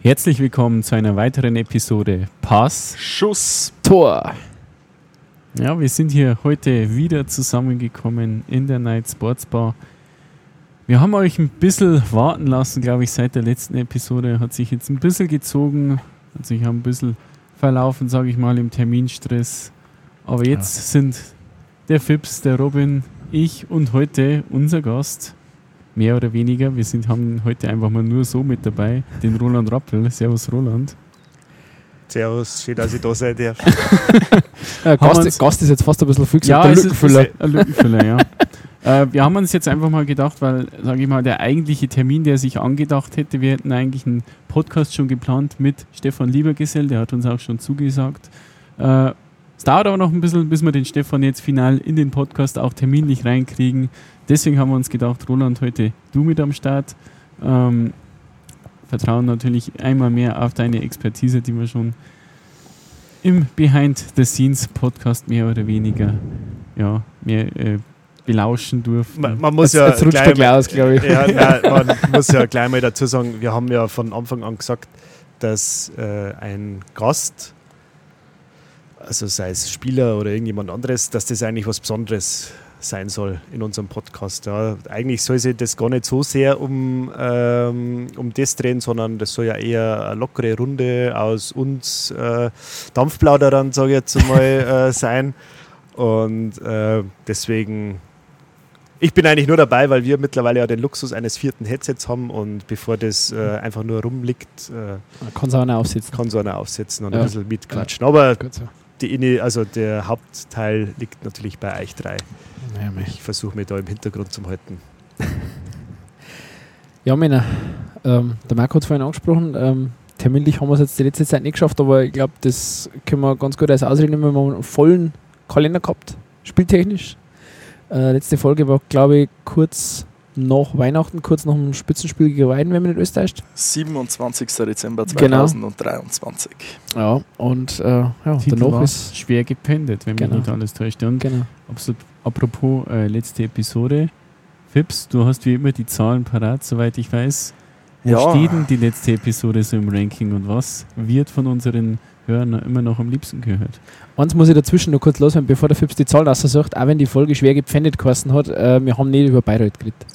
Herzlich willkommen zu einer weiteren Episode Pass, Schuss, Tor. Ja, wir sind hier heute wieder zusammengekommen in der Night Sports Bar. Wir haben euch ein bisschen warten lassen, glaube ich, seit der letzten Episode. Hat sich jetzt ein bisschen gezogen, hat sich ein bisschen verlaufen, sage ich mal, im Terminstress. Aber jetzt ja. sind der Fips, der Robin, ich und heute unser Gast, mehr oder weniger. Wir sind, haben heute einfach mal nur so mit dabei, den Roland Rappel. Servus, Roland. Servus, schön, dass ich da sein darf. ja, Gast, Gast, ist jetzt fast ein bisschen viel gesagt, ja, ein Lückenfüller. Ein Lückenfüller, ja. äh, wir haben uns jetzt einfach mal gedacht, weil, sage ich mal, der eigentliche Termin, der sich angedacht hätte, wir hätten eigentlich einen Podcast schon geplant mit Stefan Liebergesell, der hat uns auch schon zugesagt. Äh, es dauert aber noch ein bisschen, bis wir den Stefan jetzt final in den Podcast auch terminlich reinkriegen. Deswegen haben wir uns gedacht, Roland, heute du mit am Start. Ähm, vertrauen natürlich einmal mehr auf deine Expertise, die wir schon im Behind-the-Scenes-Podcast mehr oder weniger ja, mehr äh, belauschen durften. Man, man muss jetzt, ja gleich, aus, glaube ich. Ja, nein, man muss ja gleich mal dazu sagen, wir haben ja von Anfang an gesagt, dass äh, ein Gast also sei es Spieler oder irgendjemand anderes, dass das eigentlich was Besonderes sein soll in unserem Podcast. Ja. Eigentlich soll sich das gar nicht so sehr um, ähm, um das drehen, sondern das soll ja eher eine lockere Runde aus uns äh, Dampfplauderern, sage ich jetzt mal, äh, sein. Und äh, deswegen, ich bin eigentlich nur dabei, weil wir mittlerweile ja den Luxus eines vierten Headsets haben und bevor das äh, einfach nur rumliegt, äh, kann so einer aufsetzen. Kann so einer aufsetzen und ja. ein bisschen mitquatschen. Aber die, also der Hauptteil liegt natürlich bei euch drei. Ich versuche mich da im Hintergrund zu halten. ja, Männer, ähm, der Marco hat es vorhin angesprochen. Ähm, terminlich haben wir es jetzt die letzte Zeit nicht geschafft, aber ich glaube, das können wir ganz gut als Ausrede nehmen. Wir haben einen vollen Kalender gehabt, spieltechnisch. Äh, letzte Folge war, glaube ich, kurz nach Weihnachten, kurz nach dem Spitzenspiel gegen Weiden, wenn man nicht Österreich 27. Dezember 2023. Genau. Ja, und äh, ja, danach ist schwer gependet, wenn genau. mich nicht alles täuscht. Und genau. Apropos äh, letzte Episode, Fips, du hast wie immer die Zahlen parat, soweit ich weiß. Wo ja. steht denn die letzte Episode so im Ranking und was wird von unseren Hörern immer noch am liebsten gehört? Eins muss ich dazwischen noch kurz loswerden, bevor der Fips die Zahl sagt, auch wenn die Folge schwer gepfändet geheißen hat, äh, wir haben nicht über Bayreuth geredet.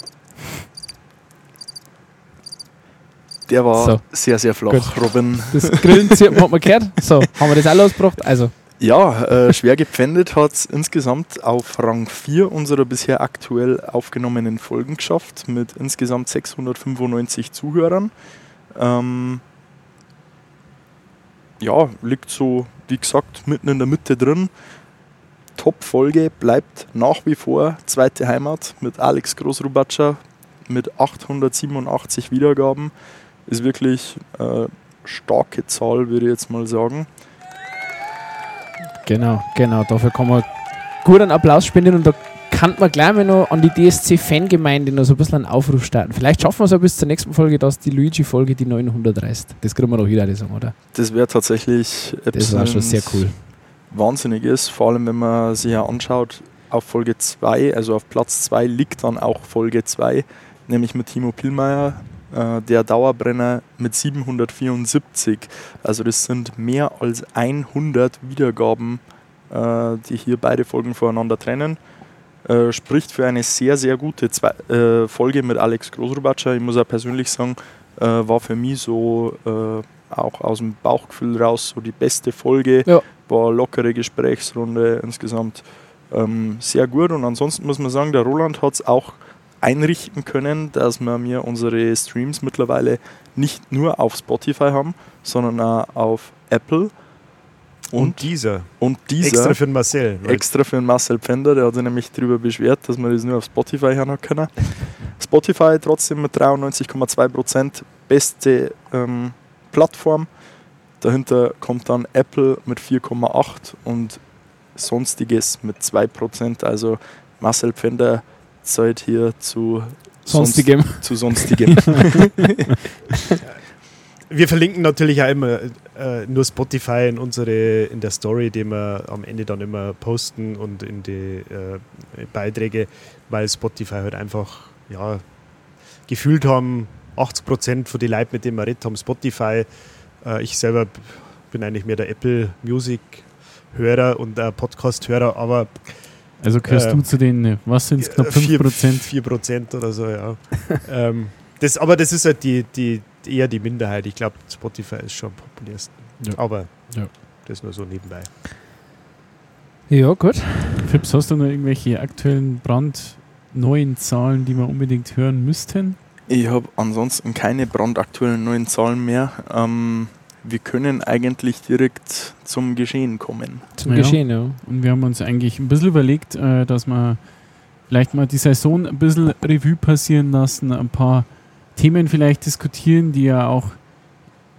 Der war so. sehr, sehr flach, Gut. Robin. Das Grillen hat man gehört. So, haben wir das auch losgebracht? Also. Ja, äh, schwer gepfändet hat es insgesamt auf Rang 4 unserer bisher aktuell aufgenommenen Folgen geschafft, mit insgesamt 695 Zuhörern. Ähm, ja, liegt so, wie gesagt, mitten in der Mitte drin. Top-Folge bleibt nach wie vor zweite Heimat mit Alex Großrubatscher mit 887 Wiedergaben ist wirklich eine äh, starke Zahl, würde ich jetzt mal sagen. Genau, genau. Dafür kann man gut einen Applaus spenden und da kann man gleich mal noch an die DSC-Fangemeinde noch so ein bisschen einen Aufruf starten. Vielleicht schaffen wir es ja bis zur nächsten Folge, dass die Luigi-Folge die 900 reißt. Das kriegen wir doch wieder sagen, oder? Das wäre tatsächlich das war schon sehr cool. Wahnsinnig ist, vor allem wenn man sich ja anschaut, auf Folge 2, also auf Platz 2 liegt dann auch Folge 2, nämlich mit Timo Pillmeier äh, der Dauerbrenner mit 774. Also das sind mehr als 100 Wiedergaben, äh, die hier beide Folgen voneinander trennen. Äh, spricht für eine sehr, sehr gute Zwei äh, Folge mit Alex Großrubatscher. Ich muss auch persönlich sagen, äh, war für mich so auch aus dem Bauchgefühl raus so die beste Folge. Ja. War lockere Gesprächsrunde insgesamt ähm, sehr gut. Und ansonsten muss man sagen, der Roland hat es auch einrichten können, dass wir mir unsere Streams mittlerweile nicht nur auf Spotify haben, sondern auch auf Apple. Und, und dieser. Und dieser. Extra für den Marcel. Extra für den Marcel Pfänder, der hat sich nämlich darüber beschwert, dass wir das nur auf Spotify hören können. Spotify trotzdem mit 93,2% beste ähm, Plattform. Dahinter kommt dann Apple mit 4,8% und sonstiges mit 2%. Also Marcel Pfänder Zeit hier zu sonstigem. Sonst, zu sonstigem. wir verlinken natürlich auch immer äh, nur Spotify in unsere in der Story, die wir am Ende dann immer posten und in die äh, Beiträge, weil Spotify halt einfach ja gefühlt haben 80 Prozent von den Leuten, mit denen wir redet haben, Spotify. Äh, ich selber bin eigentlich mehr der Apple Music Hörer und äh, Podcast-Hörer, aber Also gehörst Äh, du zu den, was sind es, knapp 5 Prozent? 4 Prozent oder so, ja. ähm, das, aber das ist halt die, die, eher die Minderheit. Ich glaube, Spotify ist schon am populärsten. Ja. Aber Ja. das nur so nebenbei. Ja, gut. Fips, hast du noch irgendwelche aktuellen brandneuen Zahlen, die wir unbedingt hören müssten? Ich habe ansonsten keine brandaktuellen neuen Zahlen mehr. Ähm, wir können eigentlich direkt zum Geschehen kommen. Zum Ja. Geschehen, ja. Und wir haben uns eigentlich ein bisschen überlegt, äh, dass wir vielleicht mal die Saison ein bisschen Revue passieren lassen, ein paar Themen vielleicht diskutieren, die ja auch,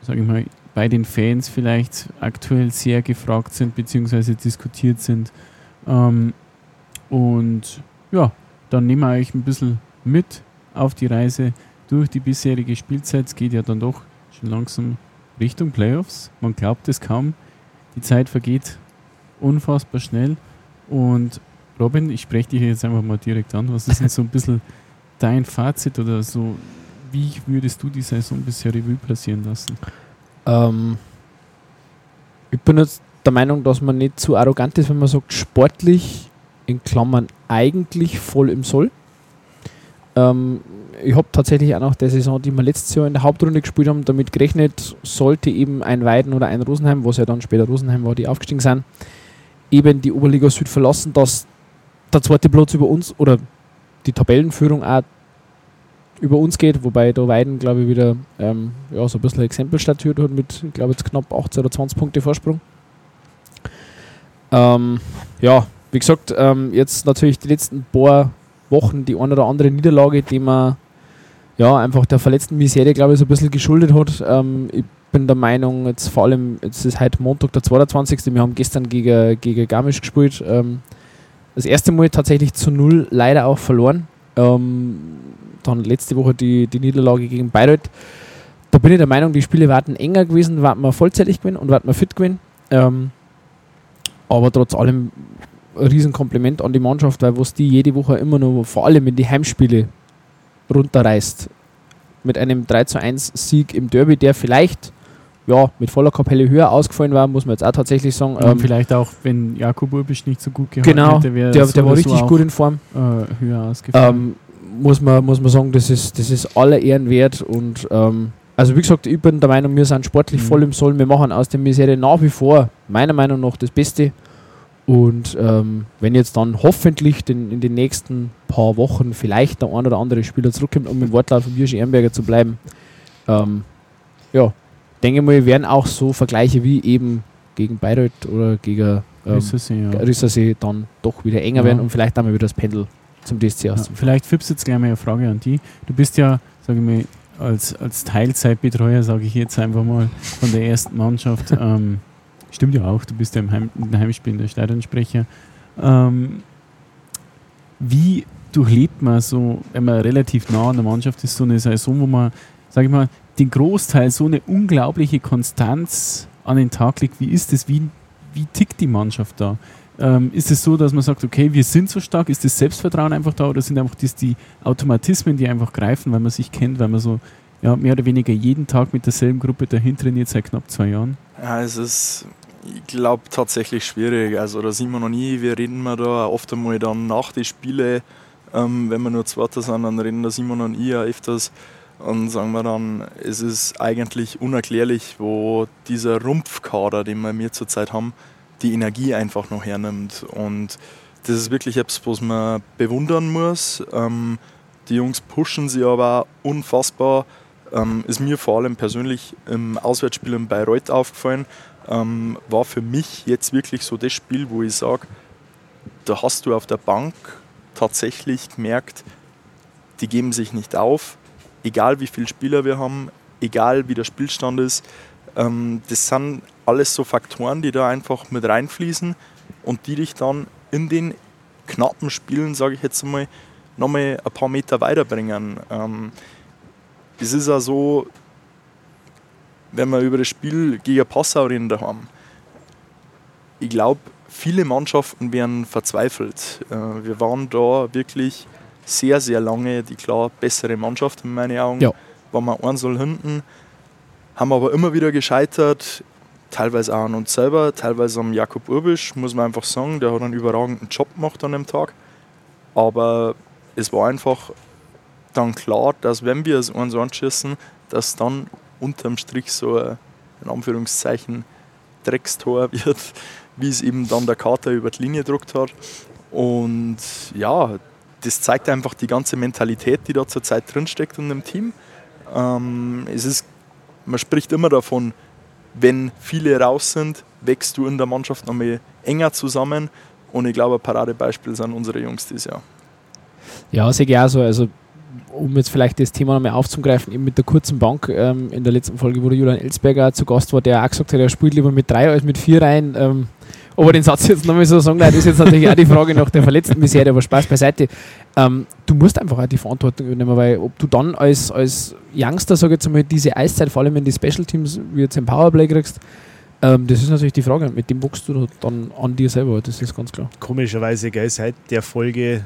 sage ich mal, bei den Fans vielleicht aktuell sehr gefragt sind bzw. diskutiert sind. Ähm, und ja, dann nehmen wir euch ein bisschen mit auf die Reise durch die bisherige Spielzeit. Es geht ja dann doch schon langsam Richtung Playoffs. Man glaubt es kaum. Die Zeit vergeht unfassbar schnell. Und Robin, ich spreche dich jetzt einfach mal direkt an. Was ist denn so ein bisschen dein Fazit oder so? Wie würdest du die Saison bisher Revue passieren lassen? Ähm, ich bin jetzt der Meinung, dass man nicht zu arrogant ist, wenn man sagt, sportlich in Klammern eigentlich voll im Soll. Ähm, ich habe tatsächlich auch nach der Saison, die wir letztes Jahr in der Hauptrunde gespielt haben, damit gerechnet, sollte eben ein Weiden oder ein Rosenheim, was ja dann später Rosenheim war, die aufgestiegen sind, eben die Oberliga Süd verlassen, dass der zweite Platz über uns oder die Tabellenführung auch über uns geht, wobei da Weiden, glaube ich, wieder ähm, ja, so ein bisschen Exempel statuiert hat mit, ich glaube, jetzt knapp 18 oder 20 Punkte Vorsprung. Ähm, ja, wie gesagt, ähm, jetzt natürlich die letzten paar Wochen die ein oder andere Niederlage, die man ja einfach der verletzten Misere, glaube ich, so ein bisschen geschuldet hat. Ähm, ich bin der Meinung, jetzt vor allem, jetzt ist heute Montag der 22. Wir haben gestern gegen, gegen Garmisch gespielt. Ähm, das erste Mal tatsächlich zu null leider auch verloren. Ähm, dann letzte Woche die, die Niederlage gegen Bayreuth. Da bin ich der Meinung, die Spiele warten enger gewesen, warten wir vollzeitig gewinnen und warten wir fit gewinnen. Ähm, aber trotz allem ein Riesenkompliment an die Mannschaft, weil was die jede Woche immer nur, vor allem in die Heimspiele, runterreißt. Mit einem 3 zu 1 Sieg im Derby, der vielleicht ja, mit voller Kapelle höher ausgefallen war, muss man jetzt auch tatsächlich sagen. Ähm, vielleicht auch, wenn Jakub Urbisch nicht so gut gehalten genau, hätte, wäre der, der war richtig gut in Form. äh, höher ausgefallen. Ähm, muss, man, muss man sagen, das ist, das ist aller Ehren wert. Und ähm, also wie gesagt, ich bin der Meinung, wir sind sportlich Mhm. voll im Soll. Wir machen aus der Misere nach wie vor, meiner Meinung nach, das Beste. Und ähm, wenn jetzt dann hoffentlich den, in den nächsten paar Wochen vielleicht der ein oder andere Spieler zurückkommt, um im Wortlaut von Birschi Ehrenberger zu bleiben, ähm, ja, denke mal, werden auch so Vergleiche wie eben gegen Bayreuth oder gegen ähm, es ja. Rissersee dann doch wieder enger Ja. werden und vielleicht dann mal wieder das Pendel zum DSC Ja, aus. vielleicht Fips jetzt gleich mal eine Frage an die. Du bist ja, sage ich mal, als, als Teilzeitbetreuer, sage ich jetzt einfach mal, von der ersten Mannschaft. ähm, stimmt ja auch, du bist ja im Heim, in den Heimspielen der Stadionsprecher. Ähm, wie durchlebt man so, wenn man relativ nah an der Mannschaft ist, so eine Saison, wo man, sage ich mal, den Großteil so eine unglaubliche Konstanz an den Tag legt? Wie ist das? Wie, wie tickt die Mannschaft da? Ähm, ist es so, dass man sagt, okay, wir sind so stark, ist das Selbstvertrauen einfach da oder sind einfach das die Automatismen, die einfach greifen, weil man sich kennt, weil man so ja, mehr oder weniger jeden Tag mit derselben Gruppe dahin trainiert seit knapp zwei Jahren? Ja, es ist, ich glaube, tatsächlich schwierig. Also der Simon und ich, wir reden mal da oft einmal dann nach den Spielen, ähm, wenn wir nur Zweiter sind, dann reden der Simon und ich ja öfters und sagen wir dann, es ist eigentlich unerklärlich, wo dieser Rumpfkader, den wir mir zurzeit haben, die Energie einfach noch hernimmt. Und das ist wirklich etwas, was man bewundern muss. Ähm, die Jungs pushen sie aber auch unfassbar. Ähm, ist mir vor allem persönlich im Auswärtsspiel in Bayreuth aufgefallen. Ähm, war für mich jetzt wirklich so das Spiel, wo ich sage, da hast du auf der Bank tatsächlich gemerkt, die geben sich nicht auf, egal wie viele Spieler wir haben, egal wie der Spielstand ist. Ähm, das sind alles so Faktoren, die da einfach mit reinfließen und die dich dann in den knappen Spielen, sage ich jetzt einmal, nochmal ein paar Meter weiterbringen. Ähm, es ist ja so, wenn wir über das Spiel gegen Passau reden daheim, ich glaube, viele Mannschaften wären verzweifelt. Äh, Wir waren da wirklich sehr, sehr lange die klar bessere Mannschaft in meinen Augen. Ja. waren wir 1 hinten, haben aber immer wieder gescheitert, teilweise auch an uns selber, teilweise am Jakob Urbisch, muss man einfach sagen, der hat einen überragenden Job gemacht an dem Tag. Aber es war einfach dann klar, dass wenn wir es 1 anschießen, dass dann unterm Strich so ein, in Anführungszeichen, Dreckstor wird, wie es eben dann der Kater über die Linie gedruckt hat. Und ja, das zeigt einfach die ganze Mentalität, die da zurzeit drinsteckt in dem Team. Ähm, es ist, man spricht immer davon, wenn viele raus sind, wächst du in der Mannschaft nochmal enger zusammen. Und ich glaube, ein Paradebeispiel sind unsere Jungs dieses Jahr. Ja, sehe ich auch so. Also, um jetzt vielleicht das Thema nochmal aufzugreifen, eben mit der kurzen Bank. Ähm, in der letzten Folge, wo der Julian Elsberger zu Gast war, der auch gesagt hat, er spielt lieber mit drei als mit vier Reihen. Ähm, ob er den Satz jetzt nochmal so sagen das ist jetzt natürlich auch die Frage nach der verletzten Misere, aber Spaß beiseite. Ähm, du musst einfach auch die Verantwortung übernehmen, weil ob du dann als, als Youngster, sage ich jetzt mal, diese Eiszeit, vor allem in die Special Teams, wie jetzt im Powerplay kriegst, ähm, das ist natürlich die Frage. Mit dem wuchst du dann an dir selber, das ist ganz klar. Komischerweise, gell, seit der Folge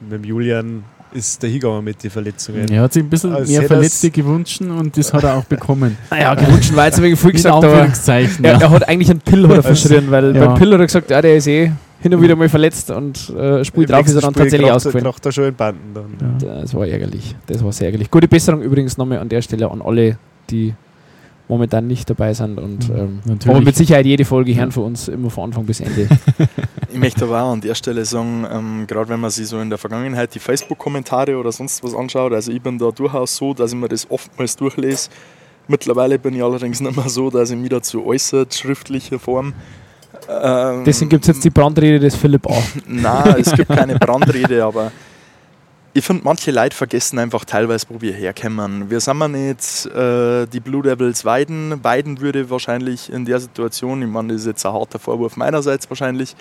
mit Julian ist der hingegangen mit den Verletzungen. Er hat sich ein bisschen also mehr Verletzte gewünscht und das hat er auch bekommen. naja, gewünscht war jetzt wenig viel gesagt, aber er, er, hat eigentlich einen Pill oder verschrien, weil ja. beim Pill hat er gesagt, ja, der ist eh hin und wieder mal verletzt und äh, spielt drauf, ist er dann tatsächlich ausgefallen. er schon in Banden dann. Ja. Das war ärgerlich. Das war sehr ärgerlich. Gute Besserung übrigens nochmal an der Stelle an alle, die momentan nicht dabei sind. Und, ähm, aber mit Sicherheit jede Folge hören für uns immer von Anfang bis Ende. ich möchte aber auch an der Stelle sagen, ähm, gerade wenn man sich so in der Vergangenheit die Facebook-Kommentare oder sonst was anschaut, also ich bin da durchaus so, dass ich mir das oftmals durchlese. Mittlerweile bin ich allerdings nicht mehr so, dass ich mich dazu äußert, schriftliche Form. Ähm, Deswegen gibt es jetzt die Brandrede des Philipp A. Nein, es gibt keine Brandrede, aber ich finde, manche Leute vergessen einfach teilweise, wo wir herkommen. Wir sind ja nicht äh, die Blue Devils Weiden. Weiden würde wahrscheinlich in der Situation, ich meine, das ist jetzt ein harter Vorwurf meinerseits wahrscheinlich,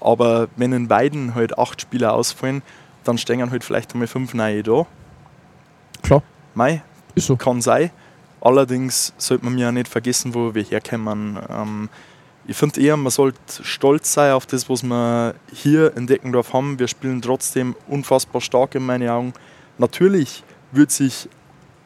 aber wenn in Weiden halt acht Spieler ausfallen, dann stehen halt vielleicht einmal fünf neue da. Klar. Mei, ist so. Kann sein. Allerdings sollte man ja nicht vergessen, wo wir herkommen. Ähm, ich finde eher, man sollte stolz sein auf das, was wir hier in Deckendorf haben. Wir spielen trotzdem unfassbar stark in meinen Augen. Natürlich würde sich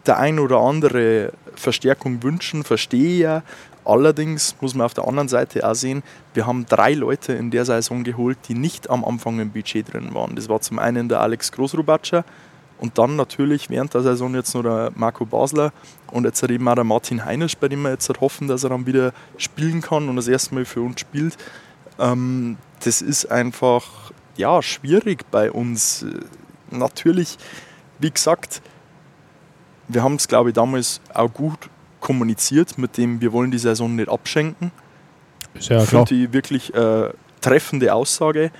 der ein oder andere Verstärkung wünschen, verstehe ich ja. Allerdings muss man auf der anderen Seite auch sehen, wir haben drei Leute in der Saison geholt, die nicht am Anfang im Budget drin waren. Das war zum einen der Alex Großrubatscher, und dann natürlich während der Saison jetzt noch der Marco Basler und jetzt eben auch der Martin Heinisch, bei dem wir jetzt hoffen, dass er dann wieder spielen kann und das erste Mal für uns spielt. Ähm, das ist einfach ja, schwierig bei uns. Natürlich, wie gesagt, wir haben es, glaube ich, damals auch gut kommuniziert, mit dem wir wollen die Saison nicht abschenken. Ist ja. Finde ich wirklich äh, treffende Aussage.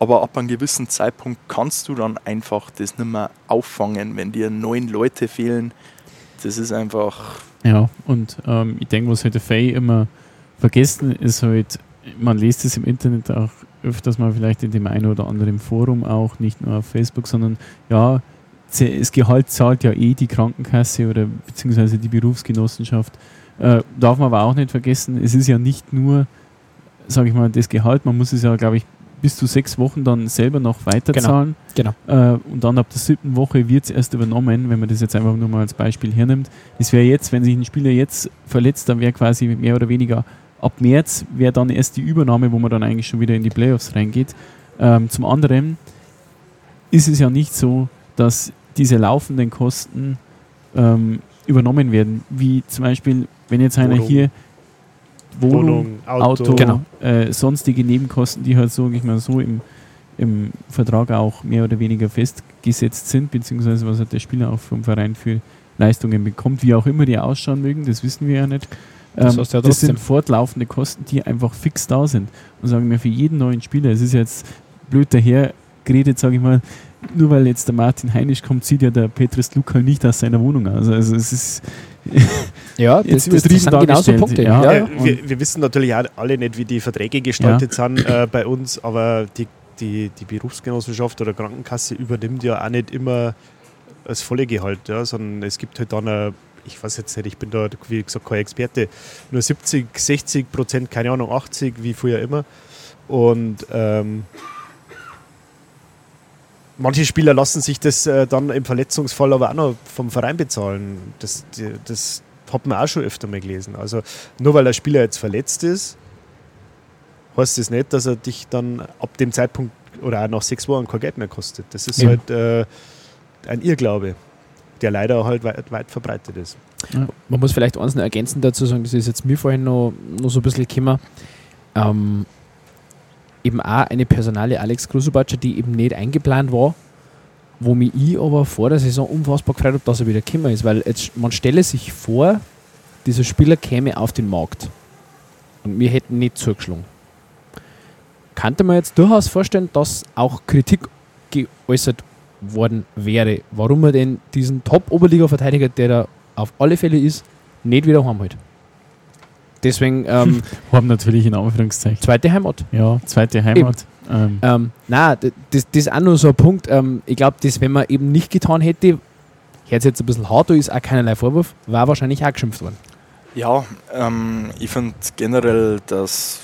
Aber ab einem gewissen Zeitpunkt kannst du dann einfach das nicht mehr auffangen, wenn dir neun Leute fehlen. Das ist einfach. Ja, und ähm, ich denke, was halt der Faye immer vergessen ist halt, man liest es im Internet auch öfters mal vielleicht in dem einen oder anderen Forum auch, nicht nur auf Facebook, sondern ja, das Gehalt zahlt ja eh die Krankenkasse oder beziehungsweise die Berufsgenossenschaft. Äh, darf man aber auch nicht vergessen, es ist ja nicht nur, sage ich mal, das Gehalt, man muss es ja, glaube ich, bis zu sechs Wochen dann selber noch weiterzahlen. Genau. genau. Äh, und dann ab der siebten Woche wird es erst übernommen, wenn man das jetzt einfach nur mal als Beispiel hernimmt. Das wäre jetzt, wenn sich ein Spieler jetzt verletzt, dann wäre quasi mehr oder weniger ab März wäre dann erst die Übernahme, wo man dann eigentlich schon wieder in die Playoffs reingeht. Ähm, zum anderen ist es ja nicht so, dass diese laufenden Kosten ähm, übernommen werden, wie zum Beispiel, wenn jetzt einer hier Wohnung, Wohnung Auto, Auto genau. äh, sonstige Nebenkosten, die halt, sage ich mal, so im, im Vertrag auch mehr oder weniger festgesetzt sind, beziehungsweise was hat der Spieler auch vom Verein für Leistungen bekommt, wie auch immer die ausschauen mögen, das wissen wir ja nicht. Das, ähm, ja das sind fortlaufende Kosten, die einfach fix da sind. Und sagen wir für jeden neuen Spieler, es ist jetzt blöd daher geredet, sage ich mal, nur weil jetzt der Martin Heinisch kommt, sieht ja der Petrus Luca nicht aus seiner Wohnung aus. Also es ist ja, das, das, das sind genauso Punkte. Ja, ja, ja. Wir, wir, wissen natürlich auch alle nicht, wie die Verträge gestaltet sind äh, bei uns, aber die, die, die Berufsgenossenschaft oder Krankenkasse übernimmt ja auch nicht immer das volle Gehalt, ja, sondern es gibt halt dann eine, ich weiß jetzt nicht, ich bin da, wie gesagt, kein Experte, nur 70, 60 Prozent, keine Ahnung, 80, wie früher immer. Und ähm, manche Spieler lassen sich das äh, dann im Verletzungsfall aber auch noch vom Verein bezahlen. Das, die, das hat man auch schon öfter mal gelesen. Also nur weil ein Spieler jetzt verletzt ist, heißt das nicht, dass er dich dann ab dem Zeitpunkt oder auch nach sechs Wochen kein Geld mehr kostet. Das ist Ja. halt äh, ein Irrglaube, der leider halt weit, weit verbreitet ist. Man muss vielleicht eins noch ergänzend dazu sagen, das ist jetzt mir vorhin noch, noch so ein bisschen gekommen. Ähm, eben auch eine Personale Alex Grusubatscher, die eben nicht eingeplant war, wo mich ich aber vor der Saison unfassbar gefreut habe, dass er wieder gekommen ist, weil jetzt, man stelle sich vor, dieser Spieler käme auf den Markt und wir hätten nicht zugeschlagen. Kannte man jetzt durchaus vorstellen, dass auch Kritik geäußert worden wäre, warum er denn diesen Top-Oberliga-Verteidiger, der da auf alle Fälle ist, nicht wieder heimholt. Deswegen ähm, Haben natürlich in Anführungszeichen. zweite Heimat. Ja, zweite Heimat. Ähm, Ähm, na, das, das ist auch nur so ein Punkt. Ähm, ich glaube, das, wenn man eben nicht getan hätte, hört jetzt ein bisschen hart, da ist auch keinerlei Vorwurf, war wahrscheinlich auch geschimpft worden. Ja, ähm, ich finde generell, dass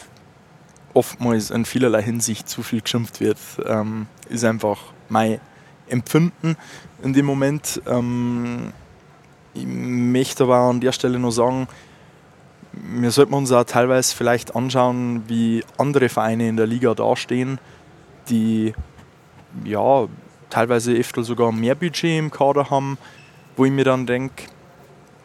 oftmals in vielerlei Hinsicht zu viel geschimpft wird. Ähm, ist einfach mein Empfinden in dem Moment. Ähm, ich möchte aber an der Stelle nur sagen, wir sollten uns auch teilweise vielleicht anschauen, wie andere Vereine in der Liga dastehen, die ja teilweise öfter sogar mehr Budget im Kader haben, wo ich mir dann denke,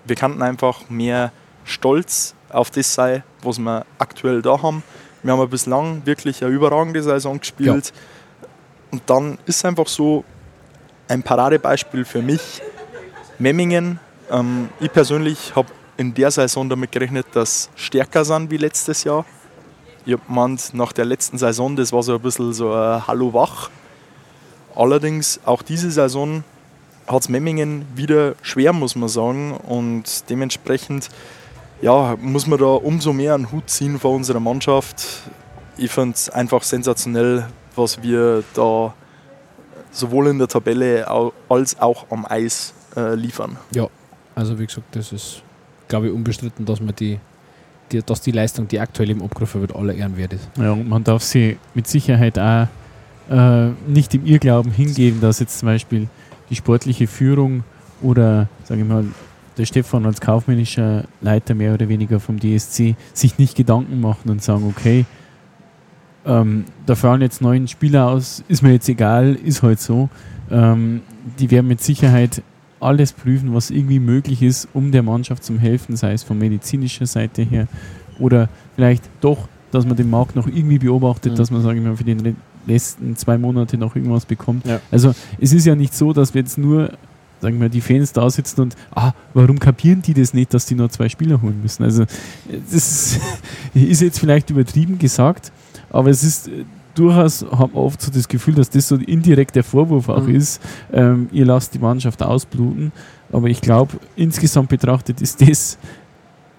wir könnten einfach mehr Stolz auf das sein, was wir aktuell da haben. Wir haben ja bislang wirklich eine überragende Saison gespielt. Und dann ist es einfach so ein Paradebeispiel für mich. Memmingen, ähm, ich persönlich habe in der Saison damit gerechnet, dass stärker sind wie letztes Jahr. Ich habe gemeint, nach der letzten Saison, das war so ein bisschen so ein Hallo wach. Allerdings auch diese Saison hat es Memmingen wieder schwer, muss man sagen. Und dementsprechend ja, muss man da umso mehr einen Hut ziehen vor unserer Mannschaft. Ich finde es einfach sensationell, was wir da sowohl in der Tabelle als auch am Eis äh, liefern. Also wie gesagt, das ist, glaube ich, unbestritten, dass man die, die, dass die Leistung, die aktuell im abgerufen wird, aller Ehren wert ist. ja, und man darf sie mit Sicherheit auch äh, nicht im Irrglauben hingeben, dass jetzt zum Beispiel die sportliche Führung oder, sage ich mal, der Stefan als kaufmännischer Leiter mehr oder weniger vom DSC sich nicht Gedanken machen und sagen, okay, ähm, da fallen jetzt neun Spieler aus, ist mir jetzt egal, ist halt so. Ähm, die werden mit Sicherheit alles prüfen, was irgendwie möglich ist, um der Mannschaft zu helfen, sei es von medizinischer Seite her oder vielleicht doch, dass man den Markt noch irgendwie beobachtet, Mhm. dass man, sage ich mal, für den letzten zwei Monate noch irgendwas bekommt. Ja. Also es ist ja nicht so, dass wir jetzt nur sagen wir, die Fans da sitzen und, ah, warum kapieren die das nicht, dass die nur zwei Spieler holen müssen? Also, das ist, jetzt vielleicht übertrieben gesagt, aber es ist durchaus, habe oft so das Gefühl, dass das so indirekt der Vorwurf auch Mhm. ist, ähm, ihr lasst die Mannschaft ausbluten, aber ich glaube, insgesamt betrachtet ist das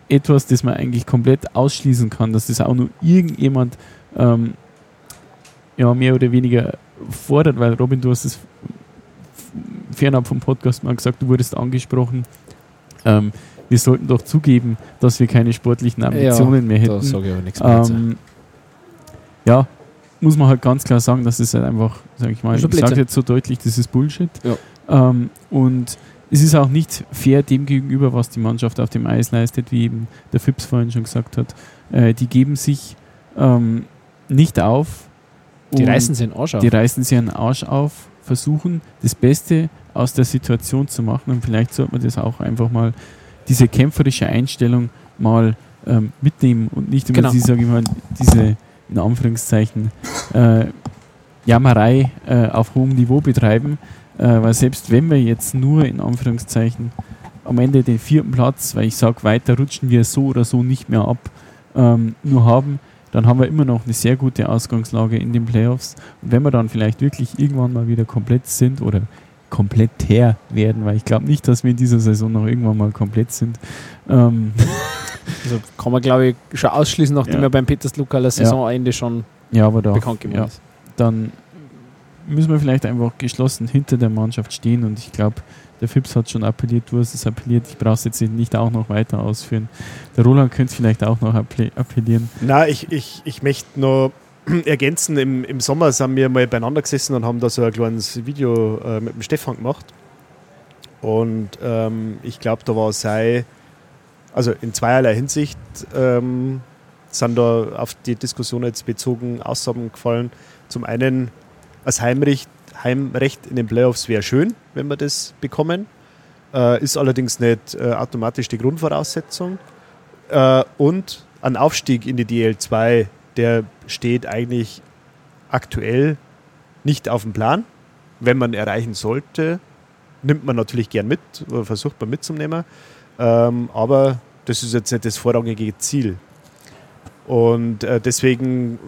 etwas, das man eigentlich komplett ausschließen kann, dass das auch nur irgendjemand ähm, ja, mehr oder weniger fordert, weil Robin, du hast es fernab vom Podcast mal gesagt, du wurdest angesprochen, ähm, wir sollten doch zugeben, dass wir keine sportlichen Ambitionen mehr Da hätten. sage ich aber nichts mehr. Ähm, ja, muss man halt ganz klar sagen, das ist halt einfach, sag ich mal, ich sage jetzt so deutlich, das ist Bullshit. Ja. Ähm, und es ist auch nicht fair dem gegenüber, was die Mannschaft auf dem Eis leistet, wie eben der Fips vorhin schon gesagt hat. Äh, die geben sich ähm, nicht auf. die reißen sie in den Arsch auf. die reißen sich einen Arsch auf, versuchen das Beste aus der Situation zu machen und vielleicht sollte man das auch einfach mal, diese kämpferische Einstellung mal ähm, mitnehmen und nicht immer Genau. diese, sag ich mal, diese in Anführungszeichen äh, Jammerei äh, auf hohem Niveau betreiben, äh, weil selbst wenn wir jetzt nur in Anführungszeichen am Ende den vierten Platz, weil ich sage, weiter rutschen wir so oder so nicht mehr ab, ähm, nur haben, dann haben wir immer noch eine sehr gute Ausgangslage in den Playoffs. Und wenn wir dann vielleicht wirklich irgendwann mal wieder komplett sind oder kompletter werden, weil ich glaube nicht, dass wir in dieser Saison noch irgendwann mal komplett sind. Ähm, Also kann man, glaube ich, schon ausschließen, nachdem Ja. ja beim Peters Lukaler Saisonende schon ja, aber da, bekannt geworden ja, ist. dann müssen wir vielleicht einfach geschlossen hinter der Mannschaft stehen und ich glaube, der Fips hat schon appelliert, du hast es appelliert, ich brauche es jetzt nicht auch noch weiter ausführen. Der Roland könnte vielleicht auch noch appell- appellieren. Na, ich, ich, ich möchte noch ergänzen, im, im Sommer sind wir mal beieinander gesessen und haben da so ein kleines Video äh, mit dem Stefan gemacht. Und ähm, ich glaube, da war sei, also in zweierlei Hinsicht ähm, sind da auf die Diskussion jetzt bezogen Aussagen gefallen. Zum einen, als Heimrecht, Heimrecht in den Playoffs wäre schön, wenn wir das bekommen. Äh, ist allerdings nicht äh, automatisch die Grundvoraussetzung. Äh, und ein Aufstieg in die DL2, der steht eigentlich aktuell nicht auf dem Plan. Wenn man erreichen sollte, nimmt man natürlich gern mit oder versucht man mitzunehmen. Ähm, aber das ist jetzt nicht das vorrangige Ziel. Und äh, deswegen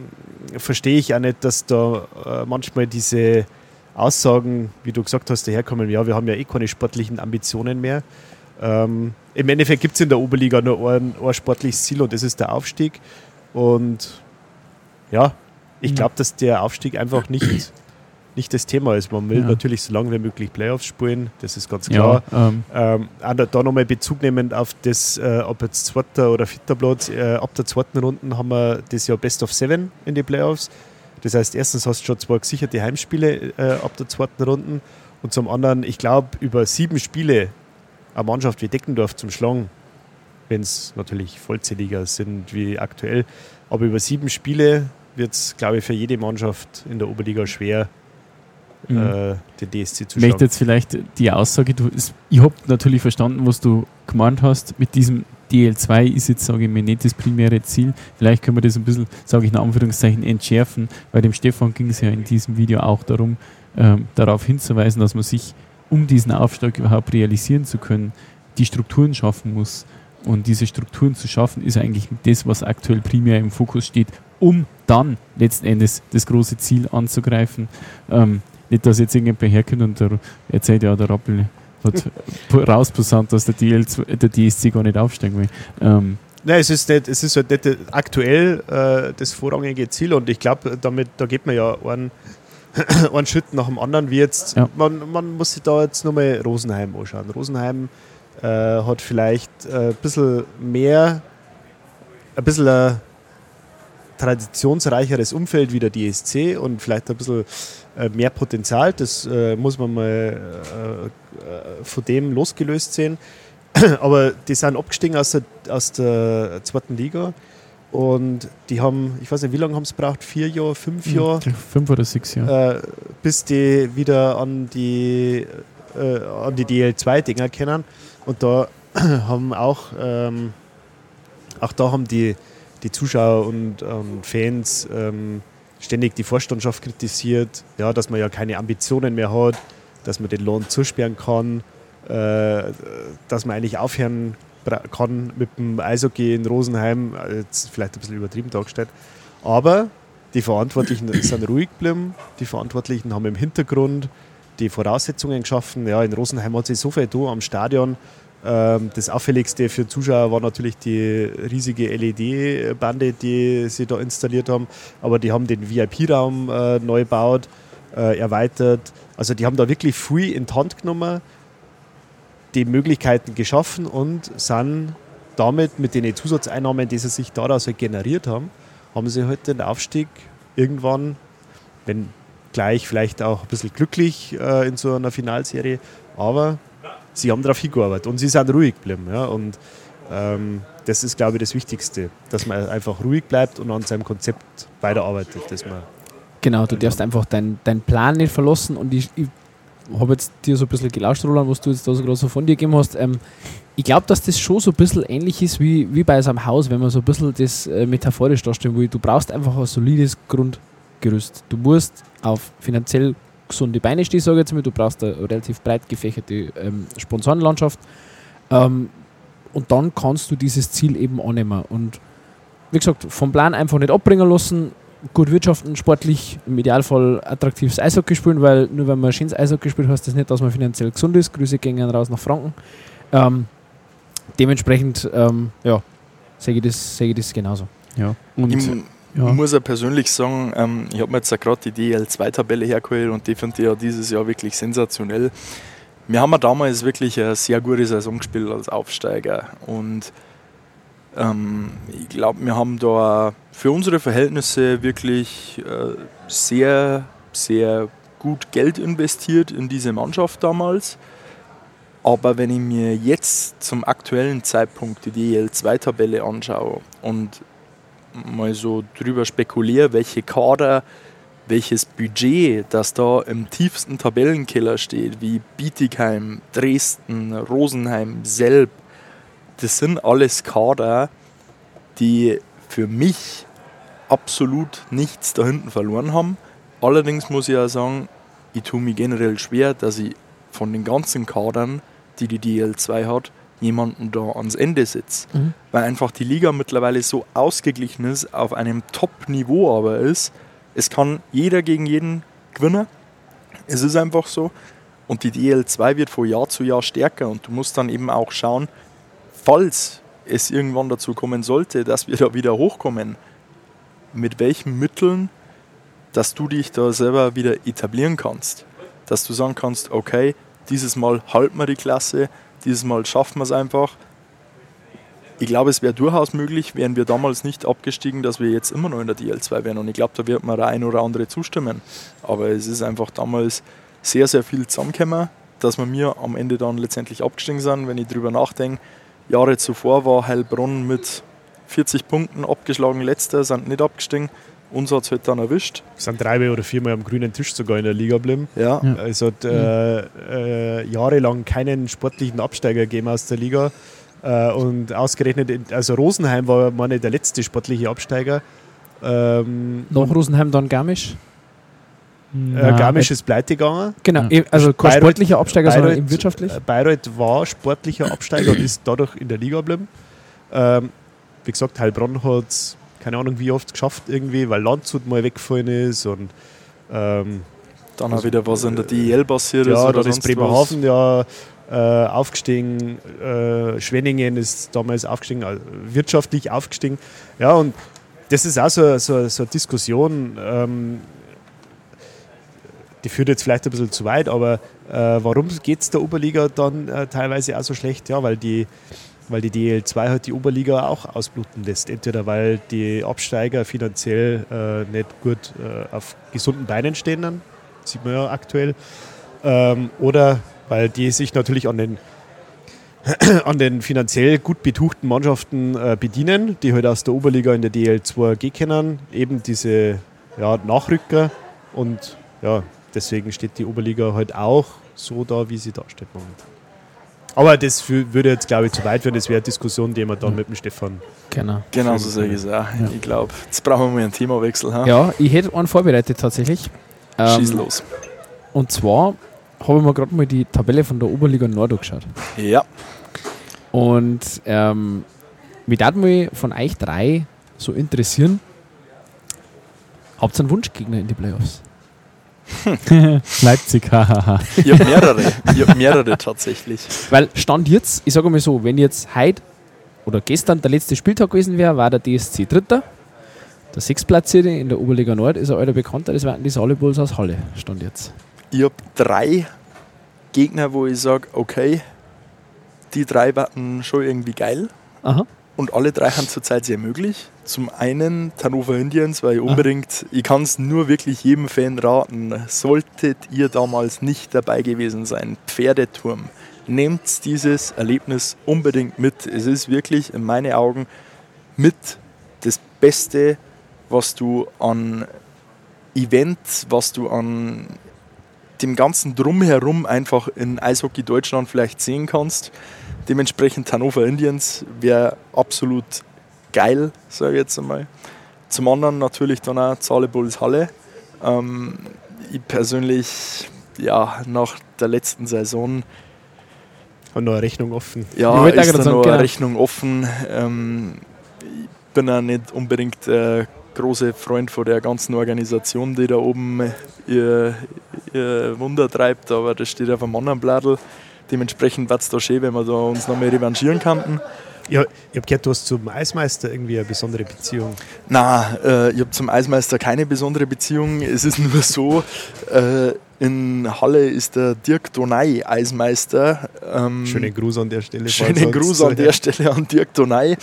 verstehe ich auch nicht, dass da äh, manchmal diese Aussagen, wie du gesagt hast, daherkommen, ja, wir haben ja eh keine sportlichen Ambitionen mehr. Ähm, Im Endeffekt gibt es in der Oberliga nur ein, ein sportliches Ziel und das ist der Aufstieg. Und ja, ich glaube, dass der Aufstieg einfach nicht, nicht das Thema ist. Man will ja. natürlich so lange wie möglich Playoffs spielen, das ist ganz klar. Ja, ähm. Ähm, da nochmal Bezug nehmend auf das, äh, ob jetzt zweiter oder vierter Platz, äh, ab der zweiten Runde haben wir das Jahr Best of Seven in die Playoffs. Das heißt, erstens hast du schon zwei gesicherte Heimspiele äh, ab der zweiten Runde und zum anderen, ich glaube, über sieben Spiele eine Mannschaft wie Deckendorf zum Schlagen, wenn es natürlich vollzähliger sind wie aktuell, aber über sieben Spiele wird es, glaube ich, für jede Mannschaft in der Oberliga schwer, mhm. äh, den DSC zu schlagen. Ich möchte jetzt vielleicht die Aussage, du, ich habe natürlich verstanden, was du gemeint hast mit diesem DL2 ist jetzt, sage ich mir, nicht das primäre Ziel. Vielleicht können wir das ein bisschen, sage ich in Anführungszeichen, entschärfen. Bei dem Stefan ging es ja in diesem Video auch darum, ähm, darauf hinzuweisen, dass man sich, um diesen Aufstieg überhaupt realisieren zu können, die Strukturen schaffen muss. Und diese Strukturen zu schaffen, ist eigentlich das, was aktuell primär im Fokus steht, um dann letzten Endes das große Ziel anzugreifen. Ähm, nicht, dass jetzt irgendjemand herkommt und der erzählt, ja, der Rappel hat rausposaunt, dass der, DL, der DSC gar nicht aufsteigen will. Ähm, Nein, es ist, nicht, es ist halt nicht aktuell äh, das vorrangige Ziel und ich glaube, damit da geht man ja einen, einen Schritt nach dem anderen, wie jetzt, ja. man, man muss sich da jetzt nochmal Rosenheim anschauen. Rosenheim äh, hat vielleicht äh, ein bisschen mehr, ein bisschen ein traditionsreicheres Umfeld wie der DSC und vielleicht ein bisschen äh, mehr Potenzial. Das äh, muss man mal äh, von dem losgelöst sehen. Aber die sind abgestiegen aus der, aus der zweiten Liga. Und die haben, ich weiß nicht, wie lange haben sie gebraucht? Vier Jahre, fünf hm, Jahre? Fünf oder sechs Jahre. Äh, bis die wieder an die, äh, an die DL2-Dinger kennen. Und da haben auch, ähm, auch da haben die, die Zuschauer und ähm, Fans ähm, ständig die Vorstandschaft kritisiert, ja, dass man ja keine Ambitionen mehr hat, dass man den Lohn zusperren kann, äh, dass man eigentlich aufhören kann mit dem Eishockey in Rosenheim, jetzt vielleicht ein bisschen übertrieben dargestellt. Aber die Verantwortlichen sind ruhig geblieben, die Verantwortlichen haben im Hintergrund die Voraussetzungen geschaffen. Ja, in Rosenheim hat sich so viel da am Stadion. Ähm, das auffälligste für Zuschauer war natürlich die riesige LED-Bande, die sie da installiert haben. Aber die haben den VIP-Raum äh, neu gebaut, äh, erweitert. Also die haben da wirklich viel in die Hand genommen, die Möglichkeiten geschaffen und sind damit mit den Zusatzeinnahmen, die sie sich daraus halt generiert haben, haben sie halt den Aufstieg irgendwann, wenn gleich vielleicht auch ein bisschen glücklich äh, in so einer Finalserie, aber sie haben darauf hingearbeitet und sie sind ruhig geblieben. Ja, und ähm, das ist, glaube ich, das Wichtigste, dass man einfach ruhig bleibt und an seinem Konzept weiterarbeitet. Dass man genau, du darfst einfach deinen dein Plan nicht verlassen und ich, ich habe jetzt dir so ein bisschen gelauscht, Roland, was du jetzt da so gerade so von dir gegeben hast. Ähm, ich glaube, dass das schon so ein bisschen ähnlich ist wie, wie bei seinem Haus, wenn man so ein bisschen das äh, metaphorisch darstellen will. Du brauchst einfach ein solides Grundgerüst. Du musst auf finanziell gesunde Beine stehen, sage ich jetzt mal. Du brauchst eine relativ breit gefächerte ähm, Sponsorenlandschaft. Ähm, und dann kannst du dieses Ziel eben annehmen. Und wie gesagt, vom Plan einfach nicht abbringen lassen, gut wirtschaften, sportlich, im Idealfall attraktives Eishockey spielen, weil nur wenn man schönes Eishockey spielt, heißt das nicht, dass man finanziell gesund ist. Grüße gehen raus nach Franken. Ähm, dementsprechend, ähm, ja, sehe ich, das, seh ich das genauso. Ja. Und ich ja. muss ja persönlich sagen, ähm, ich habe mir jetzt ja gerade die DL2-Tabelle hergeholt und die finde ich ja dieses Jahr wirklich sensationell. Wir haben ja damals wirklich eine sehr gute Saison gespielt als Aufsteiger und Ähm, ich glaube, wir haben da für unsere Verhältnisse wirklich äh, sehr, sehr gut Geld investiert in diese Mannschaft damals. Aber wenn ich mir jetzt zum aktuellen Zeitpunkt die DL2-Tabelle anschaue und mal so drüber spekuliere, welche Kader, welches Budget, das da im tiefsten Tabellenkeller steht, wie Bietigheim, Dresden, Rosenheim, Selb, das sind alles Kader, die für mich absolut nichts da hinten verloren haben. Allerdings muss ich auch sagen, ich tue mir generell schwer, dass ich von den ganzen Kadern, die die DL2 hat, jemanden da ans Ende sitze. Mhm. Weil einfach die Liga mittlerweile so ausgeglichen ist, auf einem Top-Niveau aber ist. Es kann jeder gegen jeden gewinnen. Es ist einfach so. Und die DL2 wird von Jahr zu Jahr stärker und du musst dann eben auch schauen, falls es irgendwann dazu kommen sollte, dass wir da wieder hochkommen, mit welchen Mitteln, dass du dich da selber wieder etablieren kannst. Dass du sagen kannst, okay, dieses Mal halten wir die Klasse, dieses Mal schaffen wir es einfach. Ich glaube, es wäre durchaus möglich, wären wir damals nicht abgestiegen, dass wir jetzt immer noch in der DL2 wären. Und ich glaube, da wird mir der ein oder andere zustimmen. Aber es ist einfach damals sehr, sehr viel zusammengekommen, dass wir mir am Ende dann letztendlich abgestiegen sind. Wenn ich drüber nachdenke, Jahre zuvor war Heilbronn mit 40 Punkten abgeschlagen letzter, sind nicht abgestiegen. Uns hat es halt dann erwischt. sind drei oder viermal am grünen Tisch sogar in der Liga geblieben. Ja, Ja. Es hat äh, äh, jahrelang keinen sportlichen Absteiger gegeben aus der Liga. Äh, und ausgerechnet, in- also Rosenheim war meine der letzte sportliche Absteiger. Ähm, Nach Rosenheim dann Garmisch. äh, Garmisch ist pleite gegangen. Genau, Ja. also kein Bayreuth- sportlicher Absteiger, sondern Bayreuth- eben wirtschaftlich. äh, Bayreuth war sportlicher Absteiger und ist dadurch in der Liga geblieben. Ähm, wie gesagt, Heilbronn hat es keine Ahnung wie oft geschafft irgendwie, weil Landshut mal weggefallen ist und ähm, dann auch wieder was in der DEL passiert ist. ja, dann ist Bremerhaven ja äh, aufgestiegen, äh, Schwenningen ist damals aufgestiegen, also wirtschaftlich aufgestiegen. Ja, und das ist auch so, so, so eine Diskussion, ähm, die führt jetzt vielleicht ein bisschen zu weit, aber äh, warum geht es der Oberliga dann äh, teilweise auch so schlecht? Ja, weil die, weil die DL2 halt die Oberliga auch ausbluten lässt. Entweder weil die Absteiger finanziell äh, nicht gut äh, auf gesunden Beinen stehen, dann, sieht man ja aktuell, ähm, oder weil die sich natürlich an den, an den finanziell gut betuchten Mannschaften äh, bedienen, die halt aus der Oberliga in der DL2 gehen können, eben diese ja, Nachrücker und ja, deswegen steht die Oberliga halt auch so da, wie sie da steht momentan. Aber das fü- würde jetzt, glaube ich, zu weit werden. Das wäre eine Diskussion, die wir dann mit dem Stefan. Genau. Genau so sehe ich es auch. Ich glaube, jetzt brauchen wir mal einen Themawechsel. Ha? Ja, ich hätte einen vorbereitet tatsächlich. Schieß Ähm, los. Und zwar habe ich mir gerade mal die Tabelle von der Oberliga Nord angeschaut. Ja, Und ähm, mich darf mal von euch drei so interessieren. Habt ihr einen Wunschgegner in die Playoffs? Leipzig, hahaha. ich habe mehrere. ich habe mehrere tatsächlich. Weil Stand jetzt, ich sage mal so, wenn jetzt heute oder gestern der letzte Spieltag gewesen wäre, war der DSC Dritter. Der Sechstplatzierte in der Oberliga Nord ist ein alter Bekannter, das wären die Salibulls aus Halle. Stand jetzt. Ich habe drei Gegner, wo ich sage, okay, die drei werden schon irgendwie geil. Aha. Und alle drei haben zurzeit sehr möglich. Zum einen Hannover Indians, weil ich unbedingt, ich kann es nur wirklich jedem Fan raten, solltet ihr damals nicht dabei gewesen sein, Pferdeturm, nehmt dieses Erlebnis unbedingt mit. Es ist wirklich in meinen Augen mit das Beste, was du an Event, was du an dem ganzen Drumherum einfach in Eishockey Deutschland vielleicht sehen kannst. Dementsprechend Hannover Indians wäre absolut geil, sage ich jetzt einmal. Zum anderen natürlich dann auch Zahle Bulls Halle. Ähm, ich persönlich, ja, nach der letzten Saison, Haben noch eine Rechnung offen. Ich ja, auch ist da sagen, noch genau. eine Rechnung offen. Ähm, ich bin ja nicht unbedingt der große Freund von der ganzen Organisation, die da oben ihr, ihr Wunder treibt, aber das steht auf einem anderen Bladel. Dementsprechend wird es da schön, wenn wir da uns nochmal revanchieren könnten. Ja, ich habe gehört, du hast zum Eismeister irgendwie eine besondere Beziehung. Na, äh, ich habe zum Eismeister keine besondere Beziehung. Es ist nur so, äh, in Halle ist der Dirk Donay Eismeister. Ähm, Schönen Gruß an der Stelle. Schönen Gruß an der Stelle an Dirk Donay.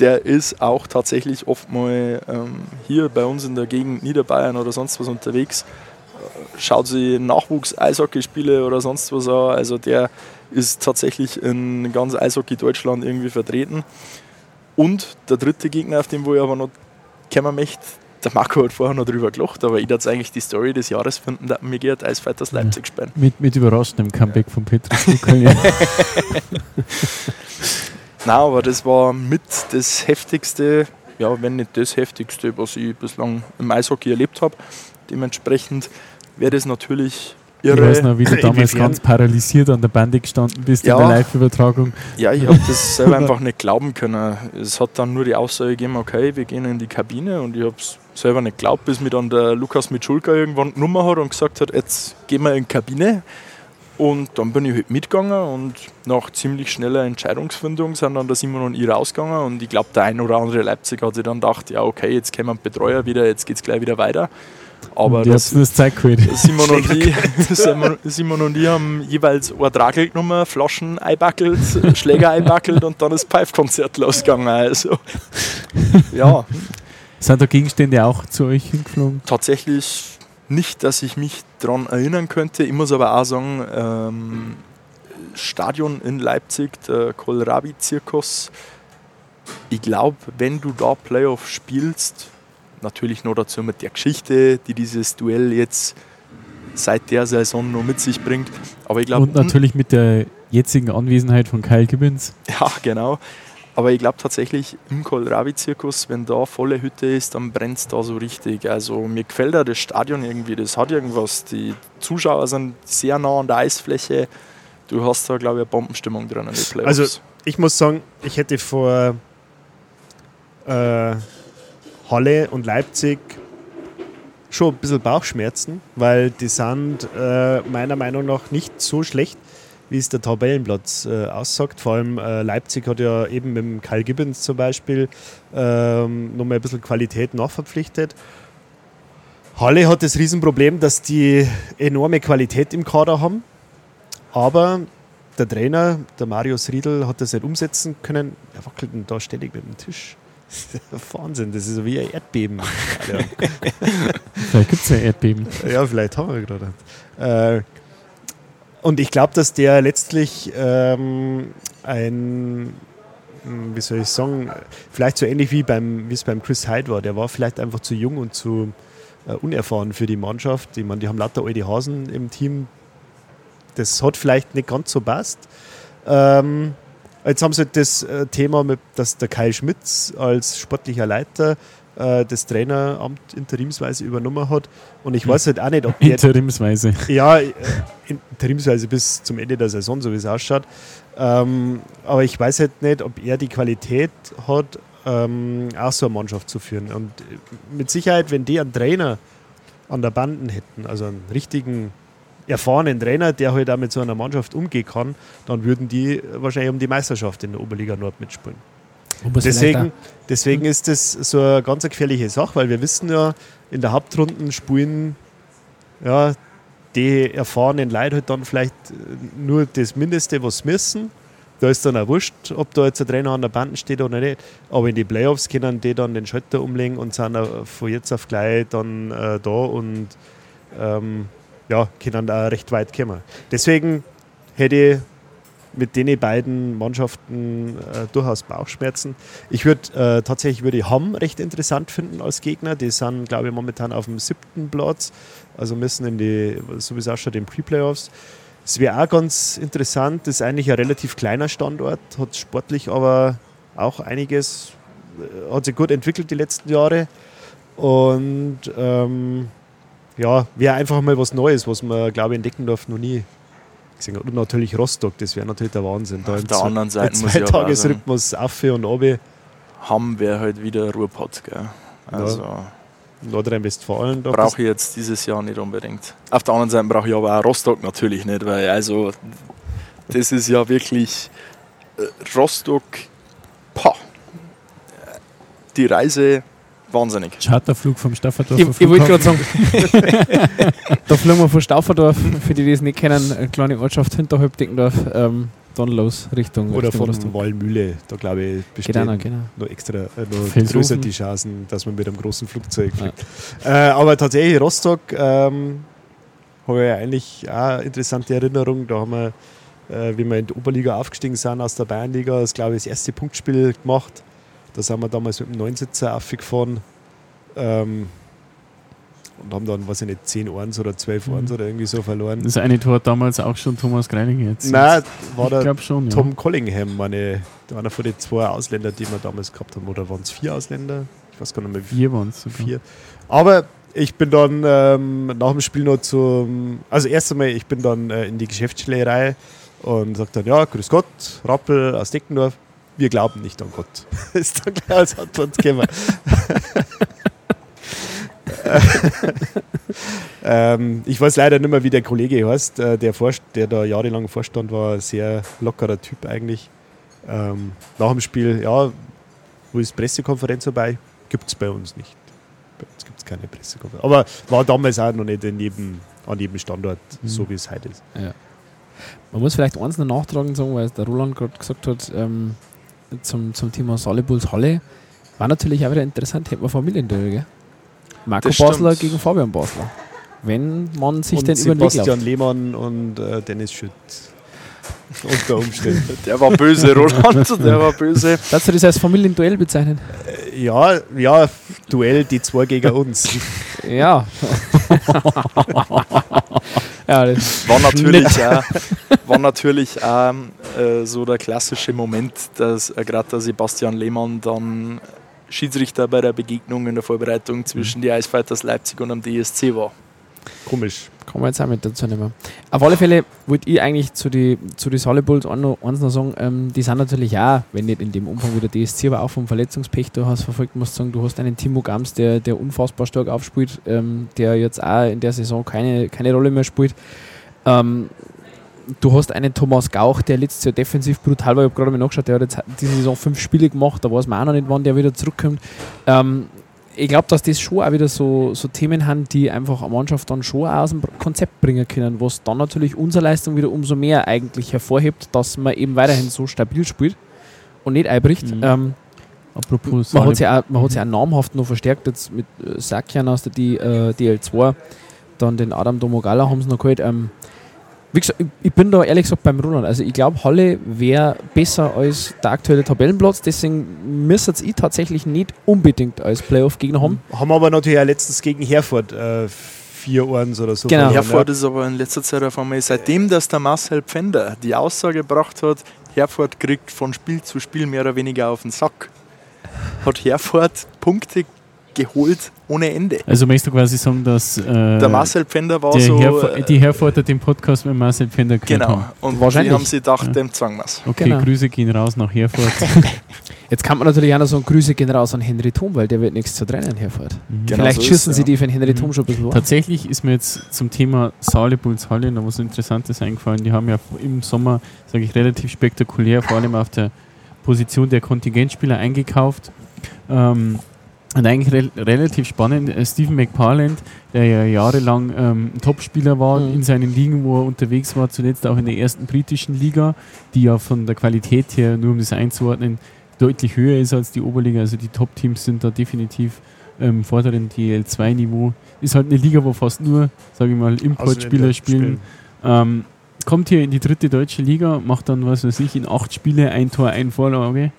der ist auch tatsächlich oft mal ähm, hier bei uns in der Gegend Niederbayern oder sonst was unterwegs. Äh, Schaut sich Nachwuchs-Eishockeyspiele oder sonst was an. Also der ist tatsächlich in ganz Eishockey Deutschland irgendwie vertreten. Und der dritte Gegner, auf den wo ich aber noch kommen möchte, der Marco hat vorher noch drüber gelacht, aber ich dachte eigentlich die Story des Jahres finden, dass mir geht Eisfighters Leipzig spielen. Mit, mit überraschendem Comeback von Petrus ja. Nein, aber das war mit das heftigste, ja, wenn nicht das heftigste, was ich bislang im Eishockey erlebt habe. Dementsprechend wäre das natürlich Ich irre. weiß noch, wie du damals Inwiefern? ganz paralysiert an der Bande gestanden bist Ja. in der Live-Übertragung. Ja, ich habe das selber einfach nicht glauben können. Es hat dann nur die Aussage gegeben, okay, wir gehen in die Kabine und ich habe es selber nicht geglaubt, bis mir dann der Lukas Mitschulka irgendwann die Nummer hat und gesagt hat, jetzt gehen wir in die Kabine. Und dann bin ich halt mitgegangen und nach ziemlich schneller Entscheidungsfindung sind dann der Simon und ich rausgegangen und ich glaube, der ein oder andere Leipzig hat sich dann gedacht, ja okay, jetzt kommen Betreuer wieder, jetzt geht es gleich wieder weiter. Aber und die das, hat's das Zeit geholt. Simon und, ich, Simon, Simon und ich haben jeweils ein Dragel genommen, Flaschen einbackelt, Schläger einbackelt und dann ist Pfeifkonzert losgegangen. Also, ja, Sind da Gegenstände auch zu euch hingeflogen? tatsächlich nicht, dass ich mich daran erinnern könnte. Ich muss aber auch sagen, ähm, Stadion in Leipzig, der Kohlrabi-Zirkus, ich glaube, wenn du da Playoff spielst, natürlich noch dazu mit der Geschichte, die dieses Duell jetzt seit der Saison noch mit sich bringt. Aber ich glaube, Und natürlich mit der jetzigen Anwesenheit von Kyle Gibbons. Ja, genau. Aber ich glaube tatsächlich im Kohlrabi-Zirkus, wenn da volle Hütte ist, dann brennt es da so richtig. Also mir gefällt da das Stadion irgendwie, das hat irgendwas. Die Zuschauer sind sehr nah an der Eisfläche. Du hast da, glaube ich, eine Bombenstimmung drin in den Playoffs. Also ich muss sagen, ich hätte vor äh, Halle und Leipzig schon ein bisschen Bauchschmerzen, weil die sind äh, meiner Meinung nach nicht so schlecht, wie es der Tabellenplatz äh, aussagt. Vor allem äh, Leipzig hat ja eben mit dem Kyle Gibbons zum Beispiel ähm, nochmal ein bisschen Qualität nachverpflichtet. Halle hat das Riesenproblem, dass die enorme Qualität im Kader haben, aber der Trainer, der Marius Riedl, hat das nicht umsetzen können. Er wackelt da ständig mit dem Tisch. Wahnsinn, das ist so wie ein Erdbeben. Vielleicht gibt es ja Erdbeben. Ja, vielleicht haben wir gerade. Äh, und ich glaube, dass der letztlich ähm, ein, hm, wie soll ich sagen, vielleicht so ähnlich wie beim, wie es beim Chris Hyde war. Der war vielleicht einfach zu jung und zu äh, unerfahren für die Mannschaft. Ich meine, die haben lauter alte Hasen im Team. Das hat vielleicht nicht ganz so passt. Ähm, jetzt haben sie halt das äh, Thema, mit, dass der Kai Schmitz als sportlicher Leiter äh, das Traineramt interimsweise übernommen hat. Und ich weiß halt auch nicht, ob der Interimsweise. ja, äh, interimsweise bis zum Ende der Saison, so wie es ausschaut. Ähm, aber ich weiß halt nicht, ob er die Qualität hat, ähm, auch so eine Mannschaft zu führen. Und mit Sicherheit, wenn die einen Trainer an der Banden hätten, also einen richtigen, erfahrenen Trainer, der halt auch mit so einer Mannschaft umgehen kann, dann würden die wahrscheinlich um die Meisterschaft in der Oberliga Nord mitspielen. Deswegen, deswegen ist das so eine ganz gefährliche Sache, weil wir wissen ja, in der Hauptrunden spielen ja, die erfahrenen Leute halt dann vielleicht äh, nur das Mindeste, was sie müssen. Da ist dann auch wurscht, ob da jetzt ein Trainer an der Bande steht oder nicht. Aber in die Playoffs können die dann den Schalter umlegen und sind von jetzt auf gleich dann äh, da und ähm, ja, können da recht weit kommen. Deswegen hätte ich mit den beiden Mannschaften äh, durchaus Bauchschmerzen. Ich würde äh, tatsächlich würde Hamm recht interessant finden als Gegner. Die sind, glaube ich, momentan auf dem siebten Platz, also müssen in die, so wie es ausschaut, in Pre-Playoffs. Es wäre auch ganz interessant, das ist eigentlich ein relativ kleiner Standort, hat sportlich aber auch einiges, äh, hat sich gut entwickelt die letzten Jahre. Und ähm, ja, wäre einfach mal was Neues, was man, glaube ich, in Deckendorf noch nie gesehen hat. Und natürlich Rostock, das wäre natürlich der Wahnsinn. Da Auf der anderen Seite muss ich aber auch sagen, auf und runter. Hamm wäre halt wieder Ruhrpott. Gell? Also Nordrhein-Westfalen. da brauche ich jetzt dieses Jahr nicht unbedingt. Auf der anderen Seite brauche ich aber auch Rostock natürlich nicht, weil also das ist ja wirklich äh, Rostock, pah, die Reise wahnsinnig. Charterflug vom Stafferdorfer Ich, ich wollte gerade sagen, da fliegen wir von Stauferdorf, für die, die es nicht kennen, eine kleine Ortschaft hinterhalb Deckendorf. Ähm, dann los Richtung. Oder Richtung von. Wallmühle. Da glaube ich, bestehen Genau, genau. noch extra, äh, noch größer die Chancen, dass man mit einem großen Flugzeug fliegt. Äh, aber tatsächlich, Rostock ähm, habe ich ja eigentlich auch eine interessante Erinnerung. Da haben wir, äh, wie wir in die Oberliga aufgestiegen sind aus der Bayernliga, das glaube ich das erste Punktspiel gemacht. Da sind wir damals mit dem Neunsitzer aufgefahren. Ähm, und haben dann, weiß ich nicht, 10 Ohrens oder 12 Mhm. Ohrens oder irgendwie so verloren. Das eine Tor hat damals auch schon Thomas Greiling jetzt. Nein, war der schon. Ja. Tom Collingham, meine, einer von den zwei Ausländern, die wir damals gehabt haben. Oder waren es vier Ausländer? Ich weiß gar nicht mehr wie Vier waren es vier. Aber ich bin dann ähm, nach dem Spiel noch zum. Also, erst einmal, ich bin dann äh, in die Geschäftsschlägerei und sage dann: Ja, grüß Gott, Rappel aus Deckendorf. Wir glauben nicht an Gott. ist dann gleich als Antwort gekommen. ähm, ich weiß leider nicht mehr, wie der Kollege heißt, äh, der, Vorst der da jahrelang Vorstand war. Ein sehr lockerer Typ eigentlich. Ähm, nach dem Spiel, ja, wo ist Pressekonferenz dabei? Gibt es bei uns nicht. Bei uns gibt es keine Pressekonferenz. Aber war damals auch noch nicht in jedem, an jedem Standort, Mhm. so wie es heute ist. Man muss vielleicht eins noch nachtragen sagen, weil der Roland gerade gesagt hat, ähm, zum, zum Thema Salibuls Halle. War natürlich auch wieder interessant, hätten wir Familienduell, gell? Marco Das stimmt. Basler gegen Fabian Basler. Wenn man sich und den über den Weg Sebastian. Lehmann und äh, Dennis Schütt. Unter Umständen. Der war böse, Roland, der war böse. Darfst du das als Familienduell bezeichnen? Äh, ja, ja, Duell, die zwei gegen uns. Ja. ja, das War natürlich auch, war natürlich auch äh, so der klassische Moment, dass äh, gerade der Sebastian Lehmann dann Schiedsrichter bei der Begegnung in der Vorbereitung zwischen die Eisfighters Leipzig und dem DSC war. Komisch. kann man jetzt auch mit dazu nehmen. Auf alle Fälle wollte ich eigentlich zu den zu die noch, eins noch sagen, ähm, die sind natürlich auch, wenn nicht in dem Umfang wie der DSC, aber auch vom Verletzungspech du hast verfolgt, musst sagen, du hast einen Timo Gams, der, der unfassbar stark aufspielt, ähm, der jetzt auch in der Saison keine, keine Rolle mehr spielt. Ähm, du hast einen Thomas Gauch, der letztes Jahr defensiv brutal war. Ich habe gerade mal nachgeschaut, der hat jetzt diese Saison fünf Spiele gemacht, da weiß man auch noch nicht, wann der wieder zurückkommt. Ähm, ich glaube, dass das schon auch wieder so, so Themen haben, die einfach eine Mannschaft dann schon aus dem Konzept bringen können, was dann natürlich unsere Leistung wieder umso mehr eigentlich hervorhebt, dass man eben weiterhin so stabil spielt und nicht einbricht. Mhm. Ähm, Apropos man hat sich auch, man hat sich auch namhaft noch verstärkt, jetzt mit äh, Sakian aus der D, äh, DL2, dann den Adam Domogala haben sie noch geholt. Ähm, wie gesagt, ich, bin da ehrlich gesagt beim Roland. Also ich glaube, Halle wäre besser als der aktuelle Tabellenplatz, deswegen müsste ich tatsächlich nicht unbedingt als Playoff-Gegner haben. Haben aber natürlich auch letztens gegen Herford äh, vier Ohren oder so. Genau. Herford ist aber in letzter Zeit auf einmal, seitem dass der Marcel Pfänder die Aussage gebracht hat, Herford kriegt von Spiel zu Spiel mehr oder weniger auf den Sack, hat Herford Punkte geholt ohne Ende. Also möchtest du quasi sagen, dass äh, Der Marcel Pfänder war so. Herf äh, die Herforder den Podcast mit Marcel Pfänder gehört Genau. haben? Und Wahrscheinlich. haben sie gedacht, Ja. dem zwang wir's. Okay, Genau. Grüße gehen raus nach Herford. Jetzt kann man natürlich auch noch sagen, Grüße gehen raus an Henry Thom, weil der wird nichts zu trennen herfahrt. Mhm. Genau Vielleicht so schießen sie ja. die für Henry Mhm. Thom schon ein bisschen. Tatsächlich ist mir jetzt zum Thema Salibuls Halle noch was Interessantes eingefallen. Die haben ja im Sommer, sage ich, relativ spektakulär, vor allem auf der Position der Kontingentspieler eingekauft. Ähm, und eigentlich re relativ spannend, äh, Stephen McParland, der ja jahrelang ähm, Topspieler war Mhm. in seinen Ligen, wo er unterwegs war, zuletzt auch in der ersten britischen Liga, die ja von der Qualität her, nur um das einzuordnen, deutlich höher ist als die Oberliga. Also die Top-Teams sind da definitiv ähm, vorderen DL2-Niveau. Ist halt eine Liga, wo fast nur, sage ich mal, Importspieler Ausländer spielen. Ähm, kommt hier in die dritte deutsche Liga, macht dann, was weiß ich, in acht Spiele ein Tor, ein Vorlage.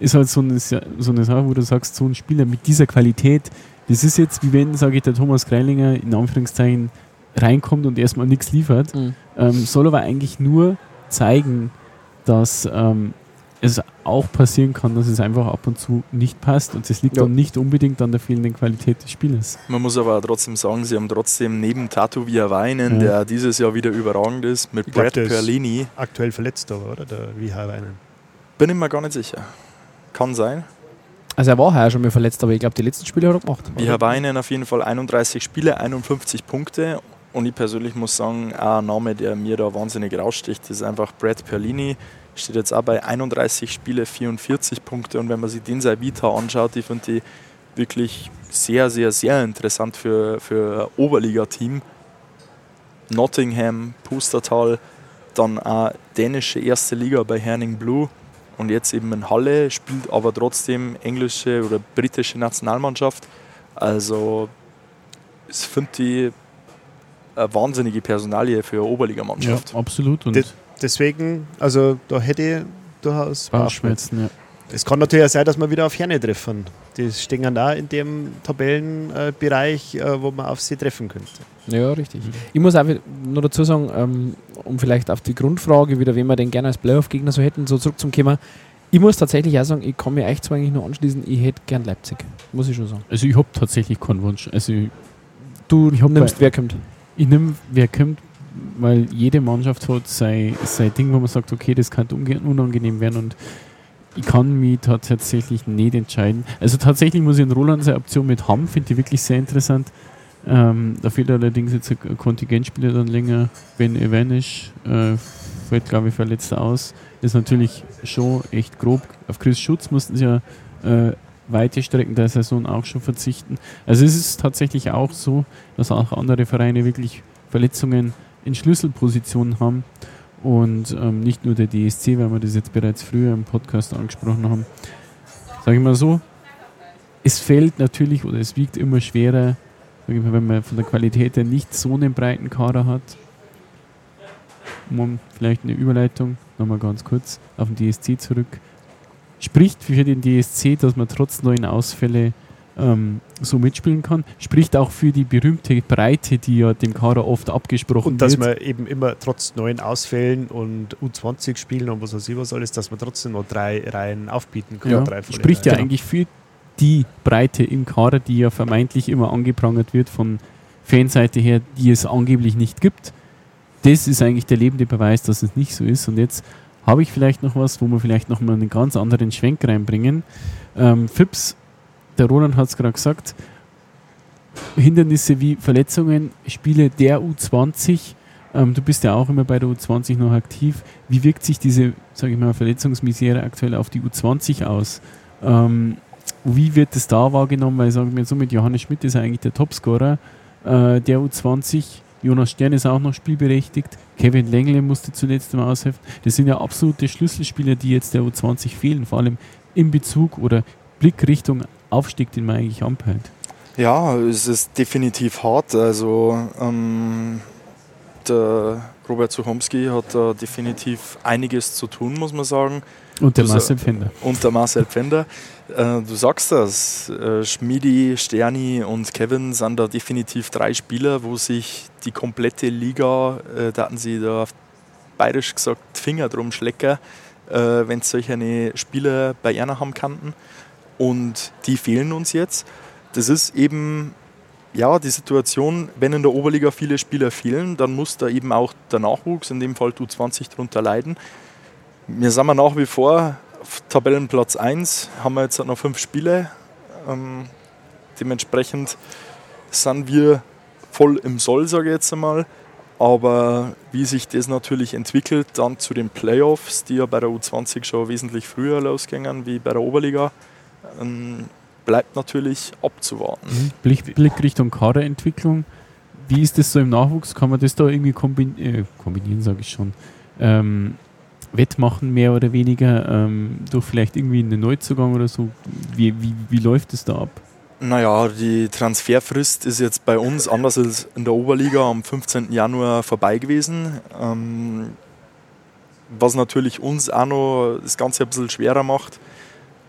Ist halt so eine, so eine Sache, wo du sagst, so ein Spieler mit dieser Qualität, das ist jetzt, wie wenn, sage ich, der Thomas Greilinger in Anführungszeichen reinkommt und erstmal nichts liefert. Mhm. Ähm, soll aber eigentlich nur zeigen, dass ähm, es auch passieren kann, dass es einfach ab und zu nicht passt und das liegt Ja. dann nicht unbedingt an der fehlenden Qualität des Spielers. Man muss aber trotzdem sagen, sie haben trotzdem neben Tatu Weinen, Ja. der dieses Jahr wieder überragend ist, mit Ich glaub, Brad ist- Perlini, Aktuell verletzt aber, oder? Der Wihaweinen. bin ich mir gar nicht sicher. Kann sein. Also er war heuer schon mal verletzt, aber ich glaube, die letzten Spiele hat er gemacht. Wir Weinen auf jeden Fall 31 Spiele, 51 Punkte. Und ich persönlich muss sagen, auch ein Name, der mir da wahnsinnig raussticht, ist einfach Brad Perlini. Steht jetzt auch bei 31 Spiele, 44 Punkte. Und wenn man sich den Vita anschaut, ich finde die wirklich sehr, sehr, sehr interessant für, für ein Oberliga-Team. Nottingham, Pustertal, dann auch dänische erste Liga bei Herning Blue und jetzt eben in Halle, spielt aber trotzdem englische oder britische Nationalmannschaft. Also es finde ich eine wahnsinnige Personalie für eine Oberligamannschaft. Ja, absolut. Und De deswegen, also da hätte ich durchaus Bauchschmerzen, ja. Es kann natürlich auch sein, dass wir wieder auf Herne treffen. Die stehen dann auch in dem Tabellenbereich, äh, wo man auf sie treffen könnte. Ja, richtig. Ich muss auch nur dazu sagen, ähm, um vielleicht auf die Grundfrage wieder, wen wir denn gerne als Playoff-Gegner so hätten, so zurück zum Thema. Ich muss tatsächlich auch sagen, ich kann mir echt zwar eigentlich nur anschließen, ich hätte gern Leipzig. Muss ich schon sagen. Also ich habe tatsächlich keinen Wunsch. Also du ich nimmst, wer kommt. Ich nehme, wer kommt, weil jede Mannschaft hat sein, sein Ding, wo man sagt, okay, das kann unangenehm werden und ich kann mich tatsächlich nicht entscheiden. Also tatsächlich muss ich in Roland seine Option mit haben, finde ich wirklich sehr interessant. Ähm, da fehlt allerdings jetzt ein Kontingentspieler dann länger. Ben Evanisch äh, fällt, glaube ich, verletzt aus. Ist natürlich schon echt grob. Auf Chris Schutz mussten sie ja äh, weite Strecken der Saison auch schon verzichten. Also es ist tatsächlich auch so, dass auch andere Vereine wirklich Verletzungen in Schlüsselpositionen haben und ähm, nicht nur der DSC, weil wir das jetzt bereits früher im Podcast angesprochen haben. Sage ich mal so, es fällt natürlich oder es wiegt immer schwerer, mal, wenn man von der Qualität her nicht so einen breiten Kader hat. Um vielleicht eine Überleitung, nochmal ganz kurz auf den DSC zurück. Spricht für den DSC, dass man trotz neuen Ausfälle ähm, so mitspielen kann. Spricht auch für die berühmte Breite, die ja dem Kader oft abgesprochen und wird. Und dass man eben immer trotz neuen Ausfällen und U20 spielen und was weiß ich was alles, dass man trotzdem noch drei Reihen aufbieten kann. Ja, spricht ja eigentlich für die Breite im Kader, die ja vermeintlich immer angeprangert wird von Fanseite her, die es angeblich nicht gibt. Das ist eigentlich der lebende Beweis, dass es nicht so ist. Und jetzt habe ich vielleicht noch was, wo wir vielleicht noch mal einen ganz anderen Schwenk reinbringen. Ähm, Fips der Roland hat es gerade gesagt, Hindernisse wie Verletzungen, Spiele der U20. Ähm, du bist ja auch immer bei der U20 noch aktiv. Wie wirkt sich diese, sage ich mal, Verletzungsmisere aktuell auf die U20 aus? Ähm, wie wird es da wahrgenommen? Weil sagen wir so, mit Johannes Schmidt ist er eigentlich der Topscorer äh, der U20. Jonas Stern ist auch noch spielberechtigt. Kevin Lengle musste zuletzt mal aushelfen. Das sind ja absolute Schlüsselspieler, die jetzt der U20 fehlen, vor allem in Bezug oder Blick Richtung Aufstieg, den man eigentlich anpeilt? Ja, es ist definitiv hart. Also ähm, der Robert Suchomski hat da definitiv einiges zu tun, muss man sagen. Und der Marcel Pfänder. Und der Marcel Pfänder. Äh, du sagst das, äh, Schmidi, Sterni und Kevin sind da definitiv drei Spieler, wo sich die komplette Liga, äh, da hatten sie da auf bayerisch gesagt, Finger drum schlecken, äh, wenn solche eine Spieler bei ihnen haben kannten und die fehlen uns jetzt. Das ist eben ja, die Situation, wenn in der Oberliga viele Spieler fehlen, dann muss da eben auch der Nachwuchs, in dem Fall U20, darunter leiden. Wir sind nach wie vor auf Tabellenplatz 1, haben wir jetzt noch fünf Spiele. Ähm, dementsprechend sind wir voll im Soll, sage ich jetzt einmal. Aber wie sich das natürlich entwickelt, dann zu den Playoffs, die ja bei der U20 schon wesentlich früher losgingen wie bei der Oberliga, ähm, bleibt natürlich abzuwarten. Mhm. Blick, Blick, Richtung Kaderentwicklung. Wie ist das so im Nachwuchs? Kann man das da irgendwie kombin äh, kombinieren, sage ich schon? Ähm, wettmachen, mehr oder weniger, ähm, durch vielleicht irgendwie einen Neuzugang oder so? Wie, wie, wie läuft es da ab? Naja, die Transferfrist ist jetzt bei uns anders als in der Oberliga am 15. Januar vorbei gewesen. Ähm, was natürlich uns auch noch das Ganze ein bisschen schwerer macht.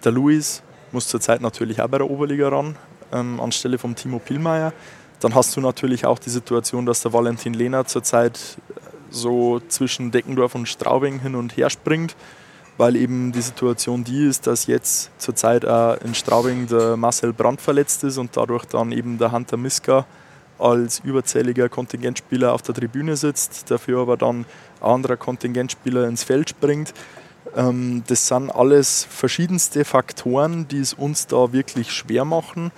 Der Luis muss zurzeit natürlich auch bei der Oberliga ran, ähm, anstelle von Timo Pielmeier. Dann hast du natürlich auch die Situation, dass der Valentin Lehner zurzeit äh, so zwischen Deckendorf und Straubing hin und her springt, weil eben die Situation die ist, dass jetzt zurzeit auch in Straubing der Marcel Brandt verletzt ist und dadurch dann eben der Hunter Miska als überzähliger Kontingentspieler auf der Tribüne sitzt, dafür aber dann ein anderer Kontingentspieler ins Feld springt. Ähm, das sind alles verschiedenste Faktoren, die es uns da wirklich schwer machen.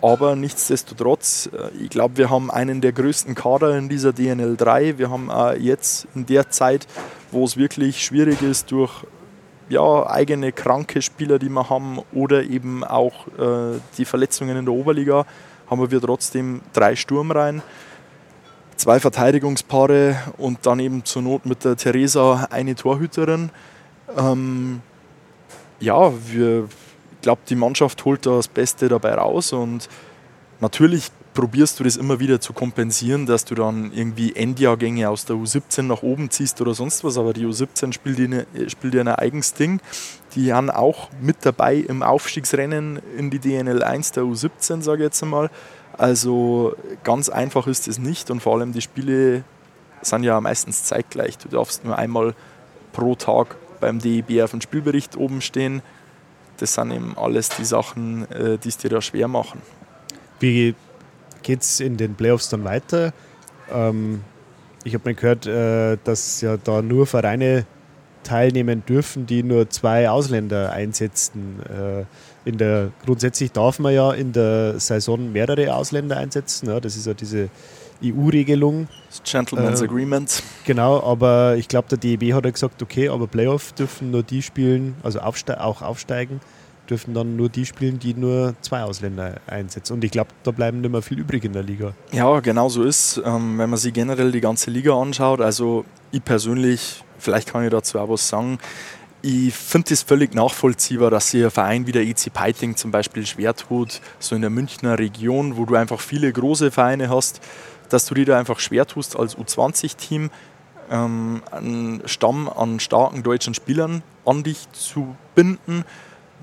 Aber nichtsdestotrotz, äh, ich glaube, wir haben einen der größten Kader in dieser DNL 3. Wir haben auch jetzt in der Zeit, wo es wirklich schwierig ist, durch ja, eigene kranke Spieler, die wir haben, oder eben auch äh, die Verletzungen in der Oberliga, haben wir trotzdem drei Sturmreihen zwei Verteidigungspaare und dann eben zur Not mit der Theresa eine Torhüterin. Ähm, ja, wir, ich glaube, die Mannschaft holt da das Beste dabei raus und natürlich probierst du das immer wieder zu kompensieren, dass du dann irgendwie Endjahrgänge aus der U17 nach oben ziehst oder sonst was, aber die U17 spielt ja spielt ein eigenes Ding. Die haben auch mit dabei im Aufstiegsrennen in die DNL 1 der U17, sage ich jetzt einmal. Also ganz einfach ist es nicht und vor allem die Spiele sind ja meistens zeitgleich. Du darfst nur einmal pro Tag beim DEB auf dem Spielbericht oben stehen. Das sind eben alles die Sachen, äh, die es dir da schwer machen. Wie geht es in den Playoffs dann weiter? Ähm, ich habe mir gehört, äh, dass ja da nur Vereine teilnehmen dürfen, die nur zwei Ausländer einsetzen. Äh, in der, grundsätzlich darf man ja in der Saison mehrere Ausländer einsetzen. Ja, das ist ja diese EU-Regelung. Das Gentleman's äh, Agreement. Genau, aber ich glaube, der DEB hat ja gesagt, okay, aber Playoff dürfen nur die spielen, also aufste auch aufsteigen, dürfen dann nur die spielen, die nur zwei Ausländer einsetzen. Und ich glaube, da bleiben nicht mehr viel übrig in der Liga. Ja, genau so ist. Ähm, wenn man sich generell die ganze Liga anschaut, also ich persönlich, vielleicht kann ich dazu auch was sagen, ich finde es völlig nachvollziehbar, dass sich ein Verein wie der EC Peiting zum Beispiel schwer tut, so in der Münchner Region, wo du einfach viele große Vereine hast, dass du dir da einfach schwer tust als U20-Team ähm, einen Stamm an starken deutschen Spielern an dich zu binden,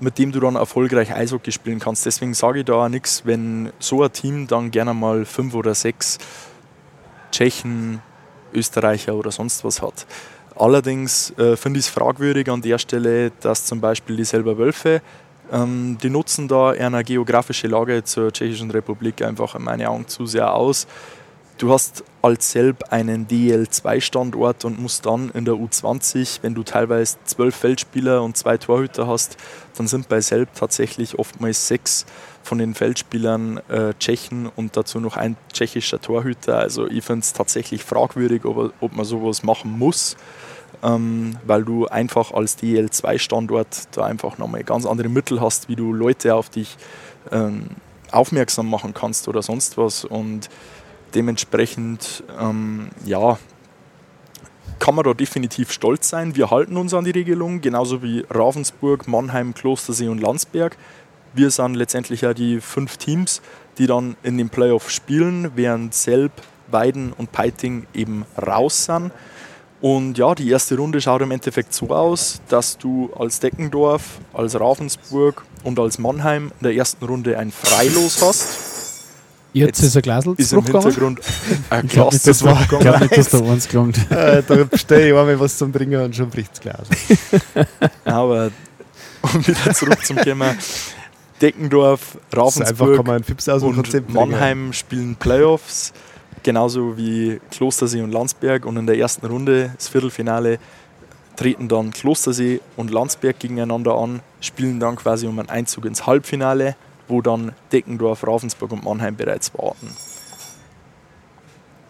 mit dem du dann erfolgreich Eishockey spielen kannst. Deswegen sage ich da nichts, wenn so ein Team dann gerne mal fünf oder sechs Tschechen, Österreicher oder sonst was hat. Allerdings äh, finde ich es fragwürdig an der Stelle, dass zum Beispiel die selber Wölfe, ähm, die nutzen da eine geografische Lage zur Tschechischen Republik einfach in meinen Augen zu sehr aus. Du hast als Selb einen DL2-Standort und musst dann in der U20, wenn du teilweise zwölf Feldspieler und zwei Torhüter hast, dann sind bei Selb tatsächlich oftmals sechs von den Feldspielern äh, Tschechen und dazu noch ein tschechischer Torhüter. Also ich finde es tatsächlich fragwürdig, ob, ob man sowas machen muss ähm, weil du einfach als DL2-Standort da einfach nochmal ganz andere Mittel hast, wie du Leute auf dich ähm, aufmerksam machen kannst oder sonst was. Und dementsprechend, ähm, ja, kann man da definitiv stolz sein. Wir halten uns an die Regelung, genauso wie Ravensburg, Mannheim, Klostersee und Landsberg. Wir sind letztendlich ja die fünf Teams, die dann in den Playoff spielen, während Selb, Weiden und Peiting eben raus sind. Und ja, die erste Runde schaut im Endeffekt so aus, dass du als Deckendorf, als Ravensburg und als Mannheim in der ersten Runde ein Freilos hast. Jetzt, Jetzt ist ein Glasl ist im Hintergrund ein Glas das war, Ich glaube nicht, dass da eins gelangt. äh, da stelle ich einmal was zum Trinken und schon bricht das Glas. Aber um wieder zurück zum Thema. Deckendorf, Ravensburg und Mannheim spielen Playoffs genauso wie Klostersee und Landsberg. Und in der ersten Runde, das Viertelfinale, treten dann Klostersee und Landsberg gegeneinander an, spielen dann quasi um einen Einzug ins Halbfinale, wo dann Deckendorf, Ravensburg und Mannheim bereits warten.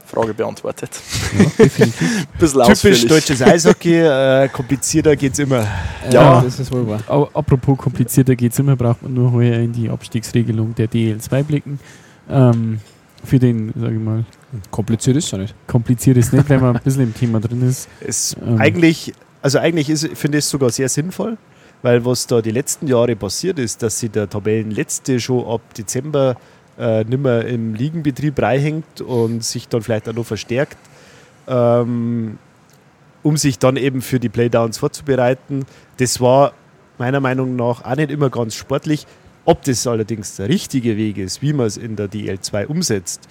Frage beantwortet. Ja, Bisschen Typisch deutsches Eishockey, äh, komplizierter es immer. Ja, das ist wohl wahr. Aber apropos komplizierter geht es immer, braucht man nur heuer in die Abstiegsregelung der DL2 blicken. Ähm, für den, sage ich mal. Kompliziert ist es ja nicht. Kompliziert ist nicht, wenn man ein bisschen im Thema drin ist. Es ähm. Eigentlich, also eigentlich finde ich es sogar sehr sinnvoll, weil was da die letzten Jahre passiert ist, dass sich der Tabellenletzte schon ab Dezember äh, nicht mehr im Ligenbetrieb reinhängt und sich dann vielleicht auch noch verstärkt, ähm, um sich dann eben für die Playdowns vorzubereiten. Das war meiner Meinung nach auch nicht immer ganz sportlich. Ob das allerdings der richtige Weg ist, wie man es in der DL2 umsetzt,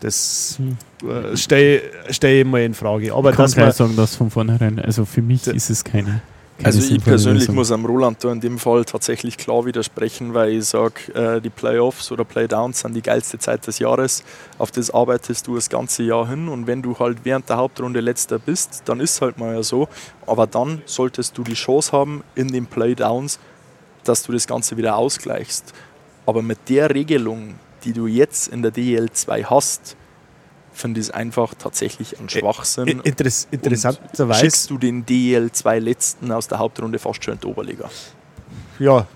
das äh, stelle stell ich mal in Frage. Aber ich kann gleich sagen, dass von vornherein, also für mich ist es keine. Also ich persönlich Lösung. muss am Roland da in dem Fall tatsächlich klar widersprechen, weil ich sage, äh, die Playoffs oder Playdowns sind die geilste Zeit des Jahres. Auf das arbeitest du das ganze Jahr hin und wenn du halt während der Hauptrunde letzter bist, dann ist es halt mal ja so. Aber dann solltest du die Chance haben, in den Playdowns dass du das Ganze wieder ausgleichst. Aber mit der Regelung, die du jetzt in der DL2 hast, finde ich es einfach tatsächlich ein Schwachsinn. Interess interessanterweise. Schickst du den DL2 letzten aus der Hauptrunde fast schon in die Oberliga. Ja.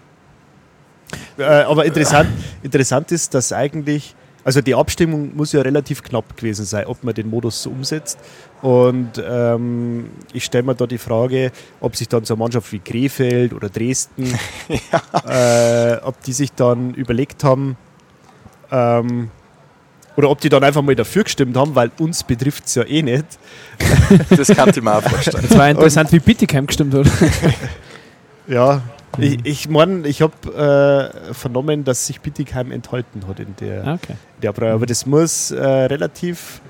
Äh, aber interessant, interessant ist, dass eigentlich Also die Abstimmung muss ja relativ knapp gewesen sein, ob man den Modus so umsetzt. Und ähm, ich stelle mir da die Frage, ob sich dann so eine Mannschaft wie Krefeld oder Dresden, ja. äh, ob die sich dann überlegt haben, ähm, oder ob die dann einfach mal dafür gestimmt haben, weil uns betrifft es ja eh nicht. Das kann ich mir auch vorstellen. Es war interessant, wie Bittigheim gestimmt hat. ja, ich, ich meine, ich habe äh, vernommen, dass sich Bittigheim enthalten hat in der, Ah, Okay. der Abreihung. Aber das muss äh, relativ,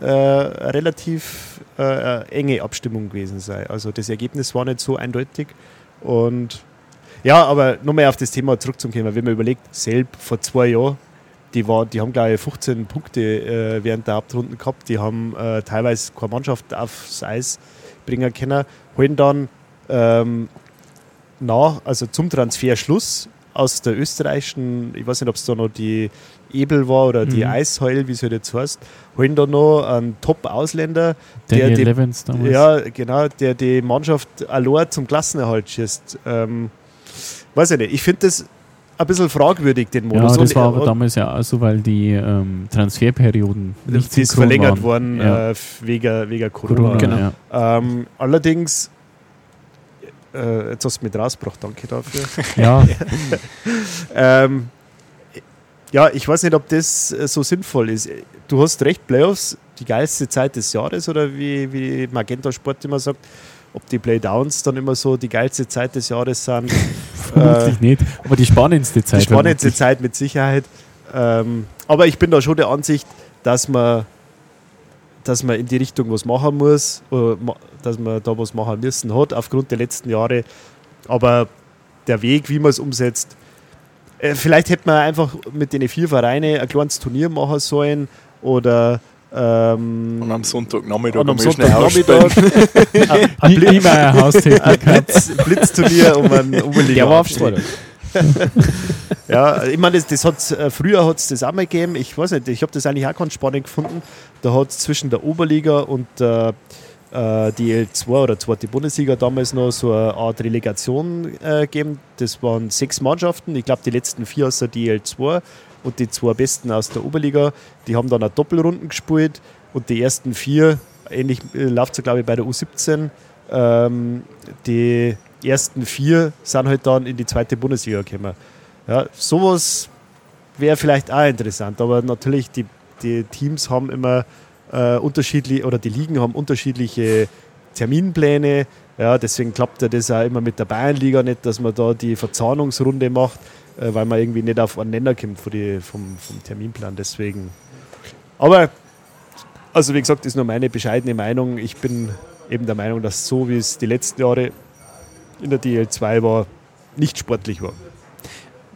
äh, relativ äh, enge Abstimmung gewesen sein. Also das Ergebnis war nicht so eindeutig. Und ja, aber nochmal auf das Thema zurückzukommen, wenn man überlegt, Selb vor zwei Jahren, die, war, die haben glaube ich 15 Punkte äh, während der Hauptrunden gehabt, die haben äh, teilweise keine Mannschaft aufs Eis bringen können, holen dann ähm, nach, also zum Transferschluss aus der österreichischen, ich weiß nicht, ob es da noch die Ebel war oder die Mhm. Eisheul, wie es halt jetzt heißt, holen da noch einen Top-Ausländer, der die, Levens damals. ja, genau, der die Mannschaft allein zum Klassenerhalt schießt. Ähm, weiß ich nicht, ich finde das ein bisschen fragwürdig, den Ja, Modus. das Und war er aber hat- damals ja auch so, weil die ähm, Transferperioden nicht die ist verlängert waren. worden Ja. äh, wegen, wegen Corona. Corona, Genau. ja. Ähm, allerdings, äh, jetzt hast du mich rausgebracht, danke dafür. ja, ähm, ja, ich weiß nicht, ob das äh, so sinnvoll ist. Du hast recht, Playoffs, die geilste Zeit des Jahres oder wie, wie Magenta Sport immer sagt, ob die Playdowns dann immer so die geilste Zeit des Jahres sind. vermutlich nicht. Aber die spannendste Zeit. die spannendste vermutlich. Zeit mit Sicherheit. Ähm, aber ich bin da schon der Ansicht, dass man, dass man in die Richtung was machen muss, oder ma- dass man da was machen müssen hat, aufgrund der letzten Jahre. Aber der Weg, wie man es umsetzt, äh, vielleicht hätte man einfach mit den vier Vereinen ein kleines Turnier machen sollen oder ähm, Und am Sonntagnachmittag und am einmal schnell Sonntagnachmittag ein, Blitz, ein. Blitz, Blitzturnier um einen Oberliga. Der war auf. Ja, ich meine, das, das hat's, äh, früher hat es das auch mal gegeben. Ich weiß nicht, ich habe das eigentlich auch ganz spannend gefunden. Da hat es zwischen der Oberliga und äh, äh, die L2 oder zweite Bundesliga damals noch so eine Art Relegation äh, gegeben. Das waren sechs Mannschaften. Ich glaube, die letzten vier aus der DL2 und die zwei besten aus der Oberliga, die haben dann eine Doppelrunden gespielt und die ersten vier, ähnlich äh, läuft es glaube ich bei der U17, ähm, die ersten vier sind halt dann in die zweite Bundesliga gekommen. Ja, sowas wäre vielleicht auch interessant, aber natürlich die, die Teams haben immer äh, unterschiedlich oder die Ligen haben unterschiedliche Terminpläne. Ja, deswegen klappt ja das auch immer mit der Bayernliga nicht, dass man da die Verzahnungsrunde macht, äh, weil man irgendwie nicht auf einen Nenner kommt von die, vom, vom Terminplan. Deswegen. Aber, also wie gesagt, ist nur meine bescheidene Meinung. Ich bin eben der Meinung, dass so wie es die letzten Jahre in der DL2 war, nicht sportlich war.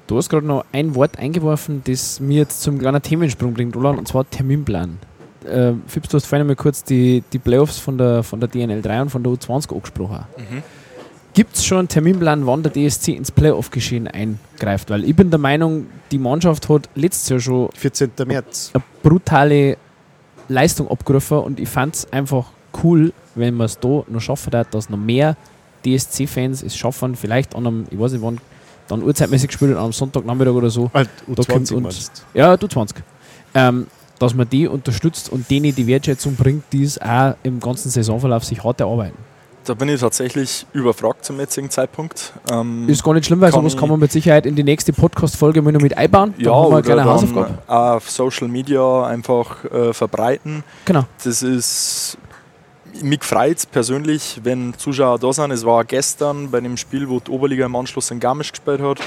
Du hast gerade noch ein Wort eingeworfen, das mir jetzt zum kleinen Themensprung bringt, Roland, und zwar Terminplan. Äh, Fips, du hast vorhin mal kurz die, die Playoffs von der, von der DNL3 und von der U20 angesprochen. Mhm. Gibt es schon einen Terminplan, wann der DSC ins Playoff-Geschehen eingreift? Weil ich bin der Meinung, die Mannschaft hat letztes Jahr schon 14. März. eine brutale Leistung abgerufen und ich fand es einfach cool, wenn man es da noch schaffen hat, dass noch mehr DSC-Fans es schaffen, vielleicht an einem, ich weiß nicht wann, dann urzeitmäßig gespielt hat, am Sonntagnachmittag oder so. Kommt U20 und-. Ja, du 20. Ähm, dass man die unterstützt und denen die Wertschätzung bringt, die es auch im ganzen Saisonverlauf sich hart erarbeiten. Da bin ich tatsächlich überfragt zum jetzigen Zeitpunkt. Ähm, Ist gar nicht schlimm, weil sowas kann man mit Sicherheit in die nächste Podcast-Folge mal noch mit einbauen. Da ja, haben wir eine kleine Hausaufgabe. auch auf Social Media einfach äh, verbreiten. Genau. Das ist, mich freut persönlich, wenn Zuschauer da sind. Es war gestern bei dem Spiel, wo die Oberliga im Anschluss in Garmisch gespielt hat,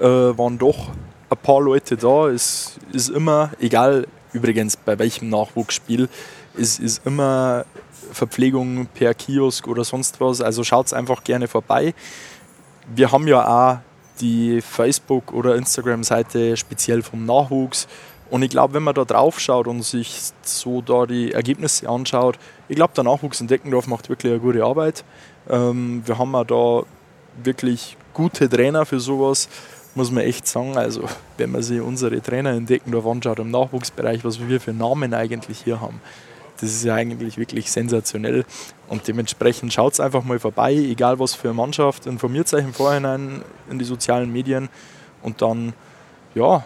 äh, waren doch ein paar Leute da. Es ist immer, egal übrigens bei welchem Nachwuchsspiel, es ist immer Verpflegung per Kiosk oder sonst was. Also schaut einfach gerne vorbei. Wir haben ja auch die Facebook- oder Instagram-Seite speziell vom Nachwuchs. Und ich glaube, wenn man da drauf schaut und sich so da die Ergebnisse anschaut, ich glaube, der Nachwuchs in Deckendorf macht wirklich eine gute Arbeit. Ähm, wir haben auch da wirklich gute Trainer für sowas, muss man echt sagen. Also, wenn man sich unsere Trainer in Deckendorf anschaut im Nachwuchsbereich, was wir für Namen eigentlich hier haben, das ist ja eigentlich wirklich sensationell. Und dementsprechend schaut es einfach mal vorbei, egal was für eine Mannschaft, informiert euch im Vorhinein in die sozialen Medien und dann, ja,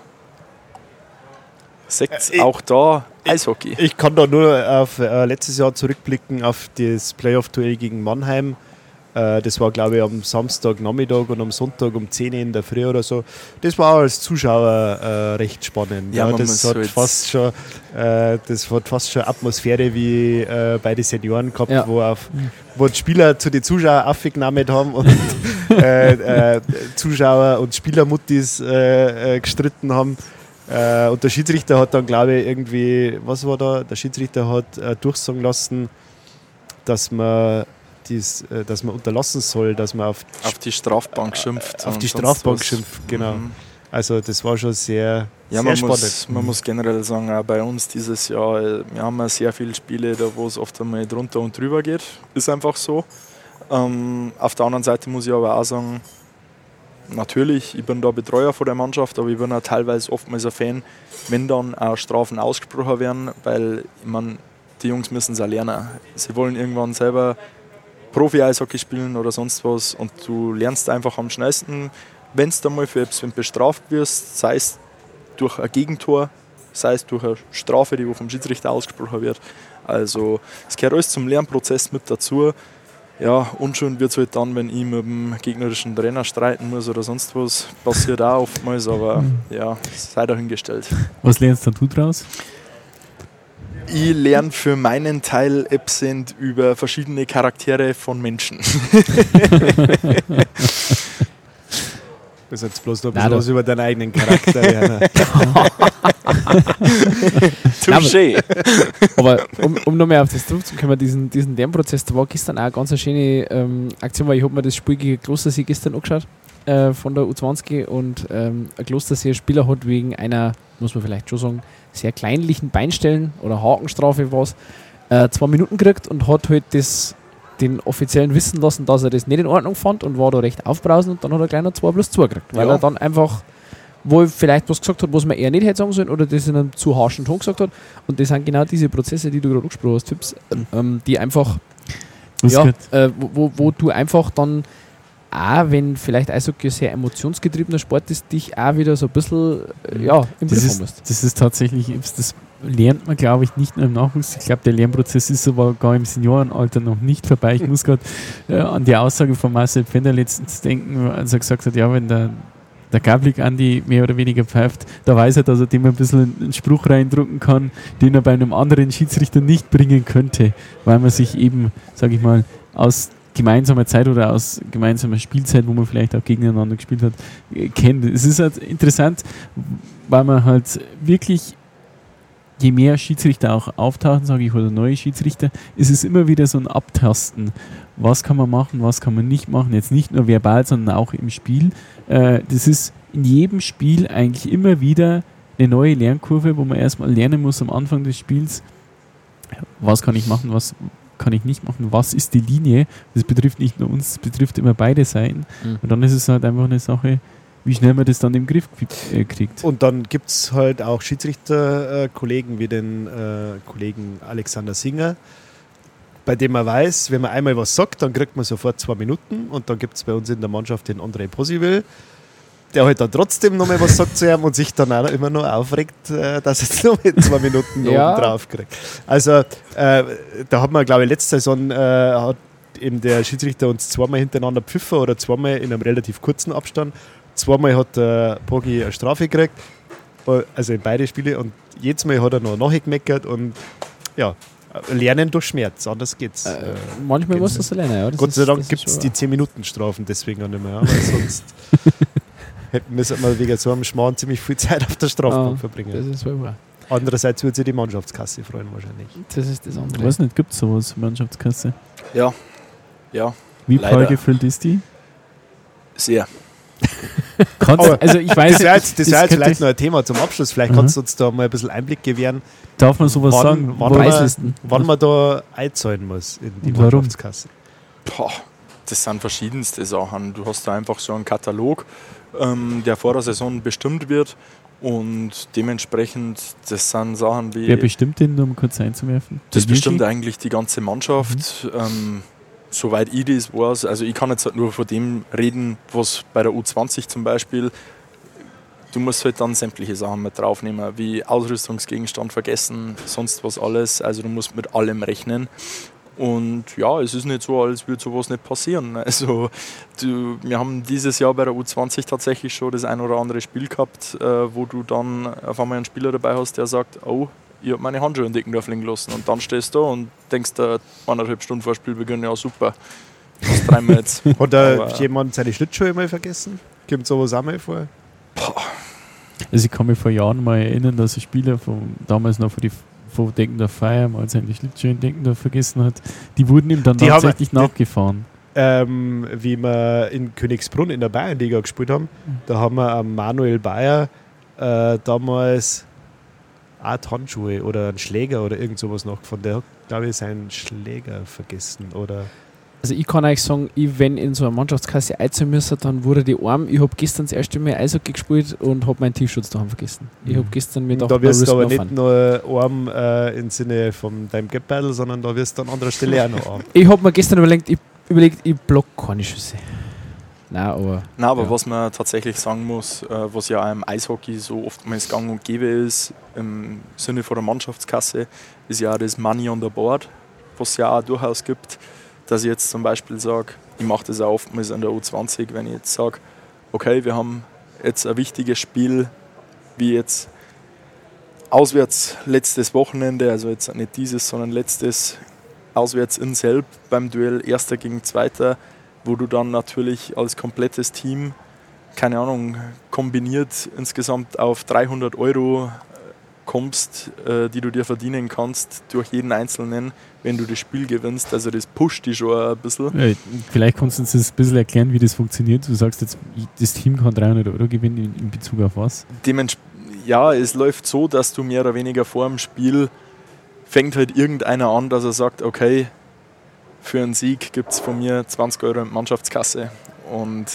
Seht Äh, ich- auch da Eishockey. Ich kann da nur auf äh, letztes Jahr zurückblicken, auf das Playoff-Duell gegen Mannheim. Äh, das war, glaube ich, am Samstagnachmittag und am Sonntag um 10 Uhr in der Früh oder so. Das war auch als Zuschauer äh, recht spannend. Ja, Ja, das, hat halt- fast schon, äh, das hat fast schon Atmosphäre wie äh, bei den Senioren gehabt, Ja. wo, auf, wo die Spieler zu den Zuschauern aufgenommen haben und äh, äh, Zuschauer und Spielermuttis äh, äh, gestritten haben. Äh, und der Schiedsrichter hat dann, glaube ich, irgendwie, was war da? Der Schiedsrichter hat äh, durchsagen lassen, dass man, dies, äh, dass man unterlassen soll, dass man auf, Auf die Strafbank schimpft. auf die Strafbank was. schimpft. Genau. Mhm. Also, das war schon sehr, Ja, sehr man spannend. muss, man muss generell sagen, auch bei uns dieses Jahr, äh, wir haben ja sehr viele Spiele, da wo es oft einmal drunter und drüber geht. Ist einfach so. Ähm, auf der anderen Seite muss ich aber auch sagen, natürlich, ich bin da Betreuer von der Mannschaft, aber ich bin auch teilweise oftmals ein Fan, wenn dann auch Strafen ausgesprochen werden, weil ich mein, die Jungs müssen es auch lernen. Sie wollen irgendwann selber Profi-Eishockey spielen oder sonst was und du lernst einfach am schnellsten, wenn du mal für etwas bestraft wirst, sei es durch ein Gegentor, sei es durch eine Strafe, die vom Schiedsrichter ausgesprochen wird. Also es gehört alles zum Lernprozess mit dazu. Ja, unschön wird es halt dann, wenn ich mit dem gegnerischen Trainer streiten muss oder sonst was. Passiert auch oftmals, aber ja, sei dahingestellt. Was lernst dann du draus? Ich lerne für meinen Teil Absent über verschiedene Charaktere von Menschen. Das ist jetzt bloß noch ein bisschen was über deinen eigenen Charakter. Werner. Touché! Aber um, um nochmal auf das zurückzukommen, diesen, diesen Lernprozess, da war gestern auch eine ganz eine schöne ähm, Aktion, weil ich habe mir das Spiel gegen Klostersee gestern angeschaut äh, von der U20 und ähm, ein Klostersee Spieler hat wegen einer, muss man vielleicht schon sagen, sehr kleinlichen Beinstellen oder Hakenstrafe was, äh, zwei Minuten gekriegt und hat halt das den Offiziellen wissen lassen, dass er das nicht in Ordnung fand und war da recht aufbrausend und dann hat er gleich noch 2 plus 2 gekriegt, weil Ja. er dann einfach wohl vielleicht was gesagt hat, was man eher nicht hätte sagen sollen oder das in einem zu harschen Ton gesagt hat. Und das sind genau diese Prozesse, die du gerade angesprochen hast, Tipps, ähm, die einfach, ja, äh, wo, wo, wo du einfach dann auch, wenn vielleicht Eishockey ein sehr emotionsgetriebener Sport ist, dich auch wieder so ein bisschen äh, ja, im Das ist, musst. das ist tatsächlich, das lernt man, glaube ich, nicht nur im Nachwuchs. Ich glaube, der Lernprozess ist aber gar im Seniorenalter noch nicht vorbei. Ich muss gerade äh, an die Aussage von Marcel Pfänder letztens denken, als er gesagt hat, ja, wenn der, der Gablik Andi mehr oder weniger pfeift, da weiß er, dass er dem ein bisschen einen Spruch reindrucken kann, den er bei einem anderen Schiedsrichter nicht bringen könnte, weil man sich eben, sage ich mal, aus gemeinsamer Zeit oder aus gemeinsamer Spielzeit, wo man vielleicht auch gegeneinander gespielt hat, kennt. Es ist halt interessant, weil man halt wirklich, je mehr Schiedsrichter auch auftauchen, sage ich, oder neue Schiedsrichter, ist es immer wieder so ein Abtasten. Was kann man machen, was kann man nicht machen? Jetzt nicht nur verbal, sondern auch im Spiel. Äh, das ist in jedem Spiel eigentlich immer wieder eine neue Lernkurve, wo man erstmal lernen muss am Anfang des Spiels, was kann ich machen, was kann ich nicht machen, was ist die Linie. Das betrifft nicht nur uns, das betrifft immer beide Seiten. Mhm. Und dann ist es halt einfach eine Sache, wie schnell man das dann im Griff äh, kriegt. Und dann gibt es halt auch Schiedsrichterkollegen wie den äh, Kollegen Alexander Singer, bei dem man weiß, wenn man einmal was sagt, dann kriegt man sofort zwei Minuten. Und dann gibt es bei uns in der Mannschaft den André Possible, der halt dann trotzdem nochmal was sagt zu ihm und sich dann auch immer noch aufregt, äh, dass er jetzt nochmal zwei Minuten Ja. oben drauf kriegt. Also, äh, da hat man, glaube ich, letzte Saison äh, hat eben der Schiedsrichter uns zweimal hintereinander pfiffen oder zweimal in einem relativ kurzen Abstand. Zweimal hat der Bogi eine Strafe gekriegt, äh, also in beide Spiele und jedes Mal hat er noch nachgemeckert und ja, lernen durch Schmerz, anders geht's. Äh, Äh, manchmal geht's muss das lernen, ja. Das Gott sei Dank gibt es die wahr. 10-Minuten-Strafen deswegen auch nicht mehr, weil sonst müssen wir wegen so einem Schmarrn ziemlich viel Zeit auf der Strafbank Ah, verbringen. Das ist wohl wahr. Andererseits würde sich die Mannschaftskasse freuen wahrscheinlich. Das ist das Ich andere. weiß nicht, gibt es sowas, Mannschaftskasse? Ja, ja, Wie prall gefüllt ist die? sehr. Kannst, also ich weiß, Das wäre jetzt, das wär jetzt könnte- vielleicht noch ein Thema zum Abschluss. Vielleicht Mhm. kannst du uns da mal ein bisschen Einblick gewähren, darf man sowas wann, sagen? wann, man, wann man da einzahlen muss in die warum? Mannschaftskasse. Boah, das sind verschiedenste Sachen. Du hast da einfach so einen Katalog, ähm, der vor der Saison bestimmt wird und dementsprechend, das sind Sachen wie. Wer bestimmt den, um kurz einzuwerfen? das bestimmt eigentlich die ganze Mannschaft. Ähm, soweit ich das weiß, also ich kann jetzt halt nur von dem reden, was bei der U20 zum Beispiel du musst halt dann sämtliche Sachen mit draufnehmen, wie Ausrüstungsgegenstand vergessen, sonst was alles. Also du musst mit allem rechnen. Und ja, es ist nicht so, als würde sowas nicht passieren. Also du, wir haben dieses Jahr bei der U20 tatsächlich schon das ein oder andere Spiel gehabt, äh, wo du dann auf einmal einen Spieler dabei hast, der sagt, oh, ich habe meine Handschuhe in Deckendorf liegen lassen. Und dann stehst du da und denkst da eineinhalb Stunden vor Spielbeginn, ja super, was treiben wir jetzt? Hat da Aber- jemand seine Schlittschuhe mal vergessen? Kommt sowas auch mal vor? Also ich kann mich vor Jahren mal erinnern, dass ein Spieler von damals noch von, die, von Deckendorf Feier mal seine Schlittschuhe in Deckendorf vergessen hat. Die wurden ihm dann Die haben- tatsächlich die- nachgefahren. Ähm, wie wir in Königsbrunn in der Bayernliga gespielt haben, da haben wir am Manuel Bayer äh, damals die Handschuhe oder einen Schläger oder irgend sowas nachgefahren. Der hat, glaube ich, seinen Schläger vergessen. Oder Also ich kann euch sagen, ich, wenn in so einer Mannschaftskasse einziehen müssen, dann wurde die arm. Ich habe gestern das erste Mal Eishockey gespielt und habe meinen Tiefschutz daheim vergessen. Ich habe Mhm. gestern mir da wirst du aber nicht nur arm äh, im Sinne von deinem Gap Battle, sondern da wirst du an anderer Stelle auch noch arm. Ich habe mir gestern überlegt, ich, überlegt, ich block keine Schüsse. Nein, aber Na, aber Ja. was man tatsächlich sagen muss, äh, was ja auch im Eishockey so oftmals gang und gäbe ist, im Sinne von der Mannschaftskasse, ist ja auch das Money on the Board, was es ja auch durchaus gibt, dass ich jetzt zum Beispiel sage, ich mache das auch oftmals an der U20, wenn ich jetzt sage, okay, wir haben jetzt ein wichtiges Spiel, wie jetzt auswärts letztes Wochenende, also jetzt nicht dieses, sondern letztes, auswärts in Selb beim Duell Erster gegen Zweiter, wo du dann natürlich als komplettes Team, keine Ahnung, kombiniert insgesamt auf 300 Euro kommst, äh, die du dir verdienen kannst durch jeden Einzelnen, wenn du das Spiel gewinnst. Also das pusht dich schon ein bisschen. Ja, vielleicht kannst du uns das ein bisschen erklären, wie das funktioniert. Du sagst jetzt, das Team kann 300 Euro gewinnen in, in Bezug auf was? Dements ja, es läuft so, dass du mehr oder weniger vor dem Spiel fängt halt irgendeiner an, dass er sagt, okay, für einen Sieg gibt es von mir 20 Euro in Mannschaftskasse. Und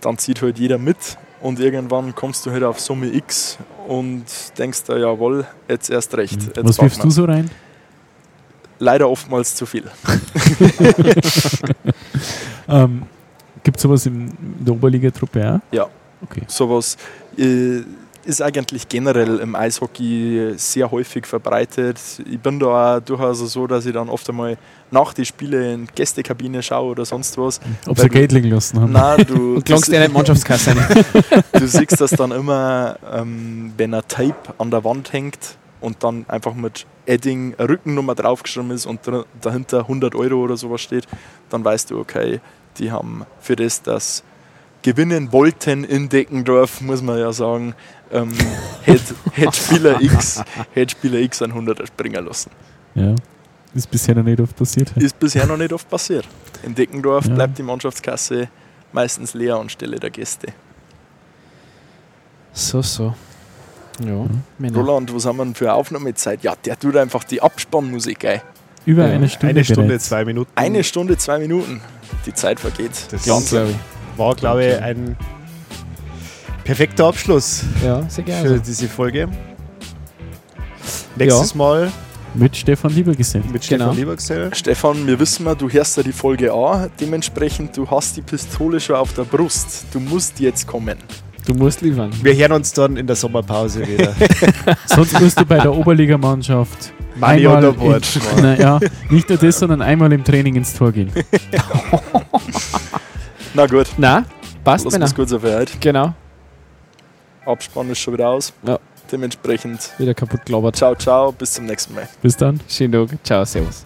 dann zieht halt jeder mit und irgendwann kommst du halt auf Summe X und denkst da, jawohl, jetzt erst recht. Jetzt was wirfst du so rein? Leider oftmals zu viel. Ähm, Gibt es sowas in der Oberliga-Truppe auch? Ja. Okay. Sowas äh, ist eigentlich generell im Eishockey sehr häufig verbreitet. Ich bin da auch durchaus so, dass ich dann oft einmal nach die Spiele in Gästekabine schaue oder sonst was. Ob sie Geld liegen lassen haben? Nein, du, klangst dir nicht Mannschaftskasse du siehst das dann immer, ähm, wenn ein Tape an der Wand hängt und dann einfach mit Edding Rückennummer draufgeschrieben ist und dahinter 100 Euro oder sowas steht, dann weißt du, okay, die haben für das, das gewinnen wollten in Deckendorf, muss man ja sagen, ähm, hätte hätt Spieler X Spieler X einen 100er springen lassen. Ja. Ist bisher noch nicht oft passiert. Ist bisher noch nicht oft passiert. In Deckendorf Ja. bleibt die Mannschaftskasse meistens leer anstelle der Gäste. So, so. Ja, Männer. Roland, was haben wir denn für eine Aufnahmezeit? Ja, der tut einfach die Abspannmusik ein. Über Ja. eine Stunde. Eine Stunde, bereits. zwei Minuten. Eine Stunde, zwei Minuten. Die Zeit vergeht. Das Ganz, glaube ich. war, glaube ich, ein perfekter Abschluss Ja, sehr für diese Folge. Nächstes Mal Mit Stefan Liebergesell. mit Genau. Stefan Liebergesell. Stefan, wir wissen mal, du hörst ja die Folge an. Dementsprechend, du hast die Pistole schon auf der Brust. Du musst jetzt kommen. Du musst liefern. Wir hören uns dann in der Sommerpause wieder. Sonst musst du bei der Oberligamannschaft Money on einmal the board. in, na, ja, nicht nur das, sondern einmal im Training ins Tor gehen. Na gut, Na, passt, lass uns gut so für heute. Genau. Abspann ist schon wieder aus. Ja. Dementsprechend, Wieder kaputt gelabert. ciao, ciao, bis zum nächsten Mal. Bis dann. Schönen Tag. Ciao, servus.